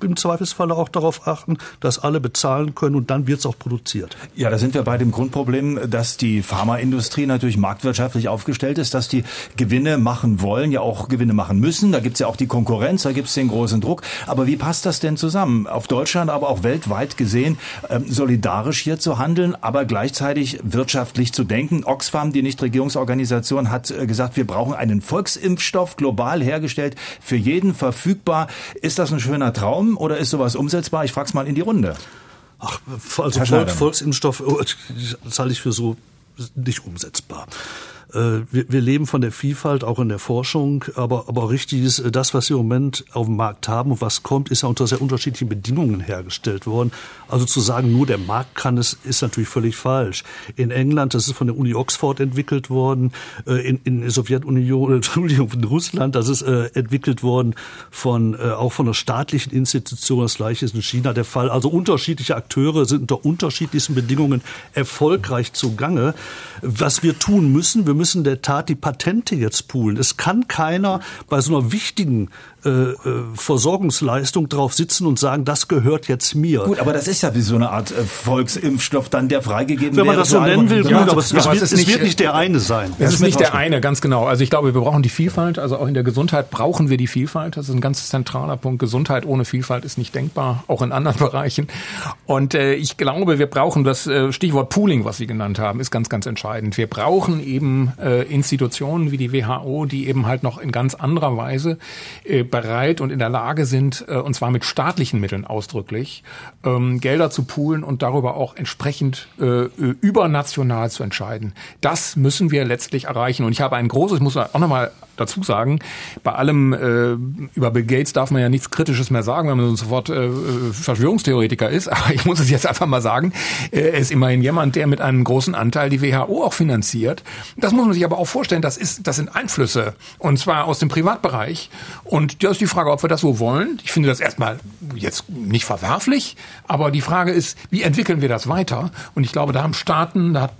im Zweifelsfall auch darauf achten, dass alle bezahlen können und dann wird es auch produziert. Ja, da sind wir bei dem Grundproblem, dass die Pharmaindustrie natürlich marktwirtschaftlich aufgestellt ist, dass die Gewinne machen wollen, ja auch Gewinne machen müssen. Da gibt es ja auch die Konkurrenz, da gibt es den großen Druck. Aber wie passt das denn zusammen? Auf Deutschland, aber auch weltweit gesehen, ähm, solidarisch hier zu handeln, aber gleichzeitig wirtschaftlich zu denken. Oxfam, die Nichtregierungsorganisation, hat äh, gesagt, wir brauchen einen Volksimpfstoff global hergestellt, für jeden verfügbar. Ist das ein schöner Traum? Traum oder ist sowas umsetzbar? Ich frage es mal in die Runde. Ach, also Volk, Volksimpfstoff oh, das halte ich für so nicht umsetzbar. Äh, wir, wir leben von der Vielfalt auch in der Forschung, aber, aber richtig ist, äh, das, was wir im Moment auf dem Markt haben und was kommt, ist ja unter sehr unterschiedlichen Bedingungen hergestellt worden. Also zu sagen, nur der Markt kann es, ist natürlich völlig falsch. In England, das ist von der Uni Oxford entwickelt worden, äh, in, in der Sowjetunion, Entschuldigung, in Russland, das ist entwickelt worden von, auch von einer staatlichen Institution, das gleiche ist in China der Fall. Also unterschiedliche Akteure sind unter unterschiedlichsten Bedingungen erfolgreich zugange. Was wir tun müssen, wir müssen der Tat die Patente jetzt poolen. Es kann keiner bei so einer wichtigen äh, äh, Versorgungsleistung drauf sitzen und sagen, das gehört jetzt mir. Gut, aber das ist ja wie so eine Art äh, Volksimpfstoff dann, der freigegeben Wenn man das so nennen will, gut, aber, es, ja, aber es, es, wird nicht der eine sein. Es ist nicht der eine, ganz genau. Also ich glaube, wir brauchen die Vielfalt. Also auch in der Gesundheit brauchen wir die Vielfalt. Das ist ein ganz zentraler Punkt. Gesundheit ohne Vielfalt ist nicht denkbar, auch in anderen Bereichen. Und äh, ich glaube, wir brauchen das äh, Stichwort Pooling, was Sie genannt haben, ist ganz, ganz entscheidend. Wir brauchen eben äh, Institutionen wie die WHO, die eben halt noch in ganz anderer Weise äh, bereit und in der Lage sind, äh, und zwar mit staatlichen Mitteln ausdrücklich, ähm, Gelder zu poolen und darüber auch entsprechend äh, übernational zu entscheiden. Das müssen wir letztlich erreichen. Und ich habe ein großes, muss man auch nochmal dazu sagen, bei allem äh, über Bill Gates darf man ja nichts Kritisches mehr sagen, wenn man sofort äh, Verschwörungstheoretiker ist. Aber ich muss es jetzt einfach mal sagen, äh, er ist immerhin jemand, der mit einem großen Anteil die WHO auch finanziert. Das muss man sich aber auch vorstellen, das, ist, das sind Einflüsse. Und zwar aus dem Privatbereich. Und da ist die Frage, ob wir das so wollen. Ich finde das erstmal jetzt nicht verwerflich, aber die Frage ist, wie entwickeln wir das weiter? Und ich glaube, da haben Staaten, da hat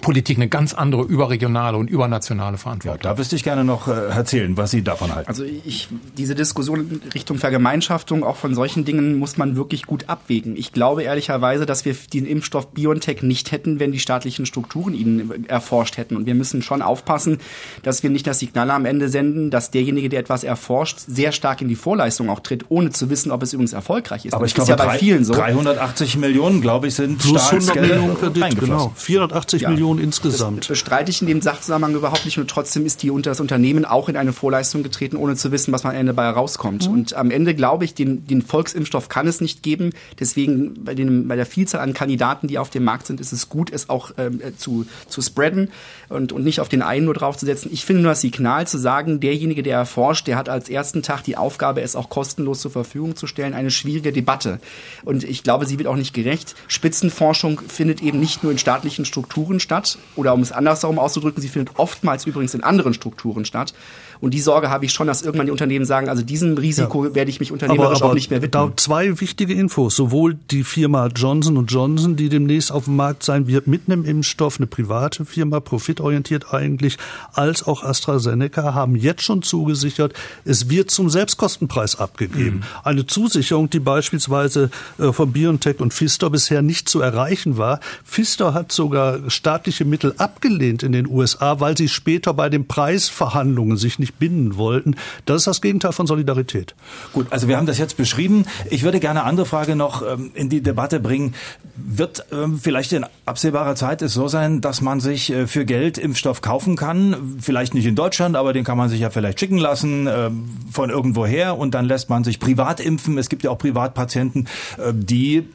Politik eine ganz andere überregionale und übernationale Verantwortung. Ja, da wüsste ich gerne noch äh, erzählen, was Sie davon halten. Also ich, diese Diskussion in Richtung Vergemeinschaftung auch von solchen Dingen muss man wirklich gut abwägen. Ich glaube ehrlicherweise, dass wir den Impfstoff BioNTech nicht hätten, wenn die staatlichen Strukturen ihn erforscht hätten. Und wir müssen schon aufpassen, dass wir nicht das Signal am Ende senden, dass derjenige, der etwas erforscht, sehr stark in die Vorleistung auch tritt, ohne zu wissen, ob es übrigens erfolgreich ist. Aber ich das glaube, ist ja bei vielen so. 380 Millionen, glaube ich, sind Plus 100 Staatsgelder Millionen Kredit, genau. 480 Ja. Millionen Das insgesamt. bestreite ich in dem Sachzusammenhang überhaupt nicht und trotzdem ist die, das Unternehmen auch in eine Vorleistung getreten, ohne zu wissen, was am Ende bei rauskommt. Mhm. Und am Ende glaube ich, den, den Volksimpfstoff kann es nicht geben. Deswegen bei, den, bei der Vielzahl an Kandidaten, die auf dem Markt sind, ist es gut, es auch ähm, äh, zu, zu spreaden und, und nicht auf den einen nur draufzusetzen. Ich finde nur das Signal zu sagen, derjenige, der erforscht, der hat als ersten Tag die Aufgabe, es auch kostenlos zur Verfügung zu stellen, eine schwierige Debatte. Und ich glaube, sie wird auch nicht gerecht. Spitzenforschung findet eben nicht nur in staatlichen Strukturen statt, oder um es andersherum auszudrücken, sie findet oftmals übrigens in anderen Strukturen statt. Und die Sorge habe ich schon, dass irgendwann die Unternehmen sagen, also diesem Risiko werde ich mich unternehmerisch auch nicht mehr widmen. da zwei wichtige Infos. Sowohl die Firma Johnson Johnson, die demnächst auf dem Markt sein wird, mit einem Impfstoff, eine private Firma, profitorientiert eigentlich, als auch AstraZeneca haben jetzt schon zugesichert, es wird zum Selbstkostenpreis abgegeben. Mhm. Eine Zusicherung, die beispielsweise äh, von BioNTech und Pfister bisher nicht zu erreichen war. Pfister hat sogar staatliche Mittel abgelehnt in den USA, weil sie später bei den Preisverhandlungen sich nicht binden wollten. Das ist das Gegenteil von Solidarität. Gut, also wir haben das jetzt beschrieben. Ich würde gerne eine andere Frage noch ähm, in die Debatte bringen. Wird ähm, vielleicht in absehbarer Zeit es so sein, dass man sich äh, für Geld Impfstoff kaufen kann? Vielleicht nicht in Deutschland, aber den kann man sich ja vielleicht schicken lassen äh, von irgendwoher und dann lässt man sich privat impfen. Es gibt ja auch Privatpatienten, die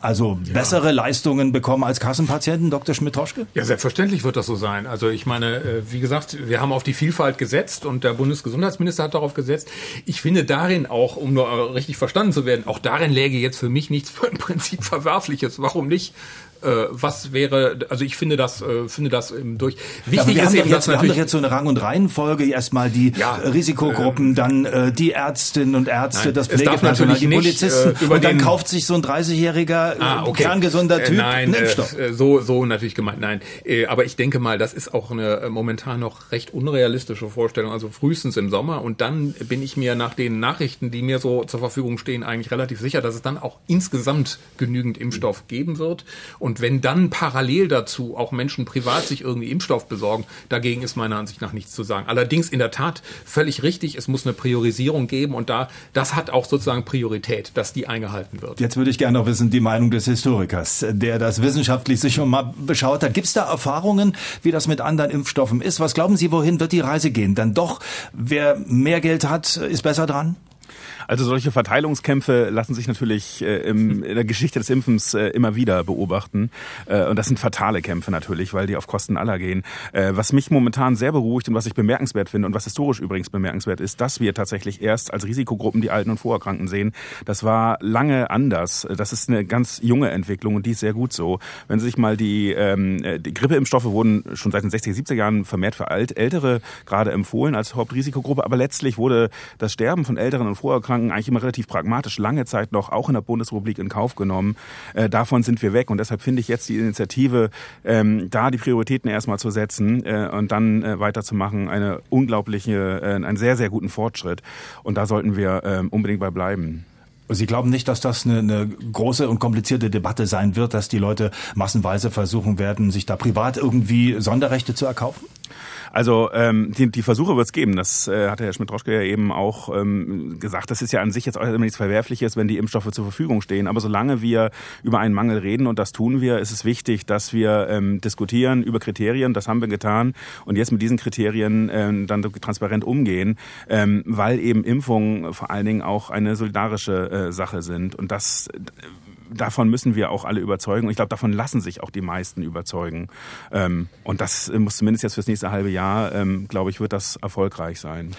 also bessere Leistungen bekommen als Kassenpatienten. Dr. Schmidt-Troschke? Ja, selbstverständlich wird das so sein. Also ich meine, äh, wie gesagt, wir haben auf die Vielfalt gesetzt und der Bundesgesundheitsminister hat darauf gesetzt. Ich finde darin auch, um nur richtig verstanden zu werden, auch darin läge jetzt für mich nichts im Prinzip Verwerfliches. Warum nicht? Äh, Was wäre, also ich finde das, äh, finde das ähm, durch. Ja, Wichtig wir, ist haben eben, jetzt, wir haben doch natürlich jetzt so eine Rang- und Reihenfolge. Erstmal die Ja, äh, Risikogruppen, dann äh, die Ärztinnen und Ärzte, Nein, das Pflegepersonal, die Polizisten. äh, und dann den- kauft sich so ein 30-jähriger, Ah, äh, okay. kerngesunder Typ Äh, nein, einen Impfstoff. Äh, so, so natürlich gemeint, nein. Äh, aber ich denke mal, das ist auch eine äh, momentan noch recht unrealistische Vorstellung. Also frühestens im Sommer und dann bin ich mir nach den Nachrichten, die mir so zur Verfügung stehen, eigentlich relativ sicher, dass es dann auch insgesamt genügend Impfstoff geben wird. Und wenn dann parallel dazu auch Menschen privat sich irgendwie Impfstoff besorgen, dagegen ist meiner Ansicht nach nichts zu sagen. Allerdings in der Tat völlig richtig, es muss eine Priorisierung geben und da, das hat auch sozusagen Priorität, dass die eingehalten wird. Jetzt würde ich gerne noch wissen, die Meinung des Historikers, der das wissenschaftlich sich schon mal beschaut hat. Gibt es da Erfahrungen, wie das mit anderen Impfstoffen ist? Was glauben Sie, wohin wird die Reise gehen? Dann doch, wer mehr Geld hat, ist besser dran? Also solche Verteilungskämpfe lassen sich natürlich äh, im, in der Geschichte des Impfens äh, immer wieder beobachten. Äh, und das sind fatale Kämpfe natürlich, weil die auf Kosten aller gehen. Äh, was mich momentan sehr beruhigt und was ich bemerkenswert finde und was historisch übrigens bemerkenswert ist, dass wir tatsächlich erst als Risikogruppen die Alten und Vorerkrankten sehen. Das war lange anders. Das ist eine ganz junge Entwicklung und die ist sehr gut so. Wenn Sie sich mal die, ähm, äh, die Grippeimpfstoffe wurden schon seit den 60er, 70er Jahren vermehrt für alt, Ältere gerade empfohlen als Hauptrisikogruppe, aber letztlich wurde das Sterben von Älteren und Vorerkrankten eigentlich immer relativ pragmatisch lange Zeit noch auch in der Bundesrepublik in Kauf genommen. Äh, davon sind wir weg und deshalb finde ich jetzt die Initiative, ähm, da die Prioritäten erstmal zu setzen äh, und dann äh, weiterzumachen, eine unglaubliche, äh, einen sehr, sehr guten Fortschritt. Und da sollten wir äh, unbedingt bei bleiben. Sie glauben nicht, dass das eine, eine große und komplizierte Debatte sein wird, dass die Leute massenweise versuchen werden, sich da privat irgendwie Sonderrechte zu erkaufen? Also ähm, die, die Versuche wird es geben. Das äh, hat der Herr Schmidt-Roschke ja eben auch ähm, gesagt. Das ist ja an sich jetzt auch immer nichts Verwerfliches, wenn die Impfstoffe zur Verfügung stehen. Aber solange wir über einen Mangel reden, und das tun wir, ist es wichtig, dass wir ähm, diskutieren über Kriterien. Das haben wir getan. Und jetzt mit diesen Kriterien ähm, dann transparent umgehen, ähm, weil eben Impfungen vor allen Dingen auch eine solidarische äh, Sache sind. Und das davon müssen wir auch alle überzeugen. Und ich glaube, davon lassen sich auch die meisten überzeugen. Ähm, und das muss zumindest jetzt fürs nächste halbe Jahr, ähm, glaube ich, wird das erfolgreich sein.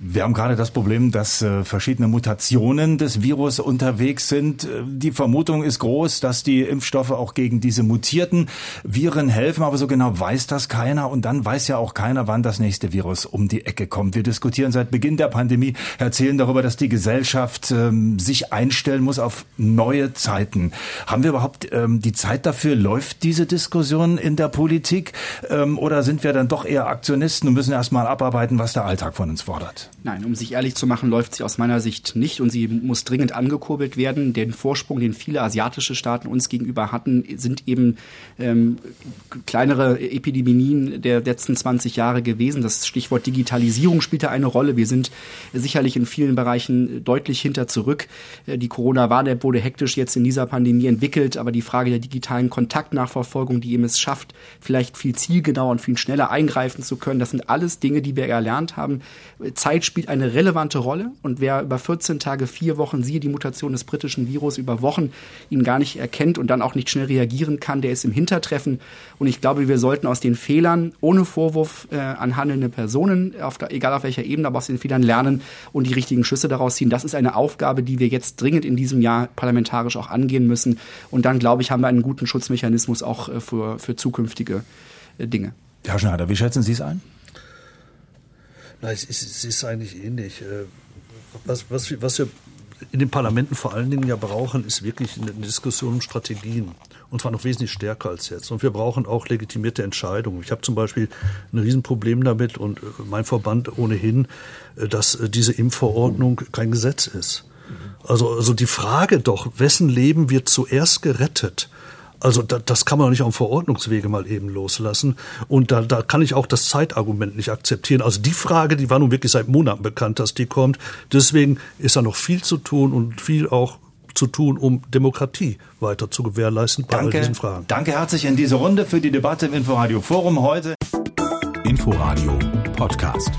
Wir haben gerade das Problem, dass äh, verschiedene Mutationen des Virus unterwegs sind. Äh, Die Vermutung ist groß, dass die Impfstoffe auch gegen diese mutierten Viren helfen, aber so genau weiß das keiner und dann weiß ja auch keiner, wann das nächste Virus um die Ecke kommt. Wir diskutieren seit Beginn der Pandemie, erzählen darüber, dass die Gesellschaft ähm, sich einstellen muss auf neue Zeiten. Berichten. Haben wir überhaupt ähm, die Zeit dafür? Läuft diese Diskussion in der Politik? Ähm, oder sind wir dann doch eher Aktionisten und müssen erstmal abarbeiten, was der Alltag von uns fordert? Nein, um sich ehrlich zu machen, läuft sie aus meiner Sicht nicht und sie muss dringend angekurbelt werden. Den Vorsprung, den viele asiatische Staaten uns gegenüber hatten, sind eben ähm, kleinere Epidemien der letzten 20 Jahre gewesen. Das Stichwort Digitalisierung spielt da eine Rolle. Wir sind sicherlich in vielen Bereichen deutlich hinter zurück. Äh, die Corona-Warn-App wurde hektisch jetzt in dieser Pandemie entwickelt, aber die Frage der digitalen Kontaktnachverfolgung, die eben es schafft, vielleicht viel zielgenauer und viel schneller eingreifen zu können, das sind alles Dinge, die wir erlernt haben. Zeit spielt eine relevante Rolle und wer über 14 Tage, vier Wochen, siehe die Mutation des britischen Virus, über Wochen ihn gar nicht erkennt und dann auch nicht schnell reagieren kann, der ist im Hintertreffen. Und ich glaube, wir sollten aus den Fehlern ohne Vorwurf äh, an handelnde Personen, auf der, egal auf welcher Ebene, aber aus den Fehlern lernen und die richtigen Schlüsse daraus ziehen. Das ist eine Aufgabe, die wir jetzt dringend in diesem Jahr parlamentarisch auch angehen müssen. Und dann, glaube ich, haben wir einen guten Schutzmechanismus auch äh, für, für zukünftige äh, Dinge. Herr Schneider, wie schätzen Sie es ein? Na, es, ist, es ist eigentlich ähnlich. Äh, was, was, was wir in den Parlamenten vor allen Dingen ja brauchen, ist wirklich eine Diskussion um Strategien. Und zwar noch wesentlich stärker als jetzt. Und wir brauchen auch legitimierte Entscheidungen. Ich habe zum Beispiel ein Riesenproblem damit und mein Verband ohnehin, dass diese Impfverordnung kein Gesetz ist. Also, also die Frage doch, wessen Leben wird zuerst gerettet? Also da, das kann man doch nicht auf Verordnungswege mal eben loslassen. Und da, da kann ich auch das Zeitargument nicht akzeptieren. Also die Frage, die war nun wirklich seit Monaten bekannt, dass die kommt. Deswegen ist da noch viel zu tun und viel auch zu tun, um Demokratie weiter zu gewährleisten bei danke, all diesen Fragen. Danke herzlich in diese Runde für die Debatte im Inforadio Forum heute. Inforadio Podcast.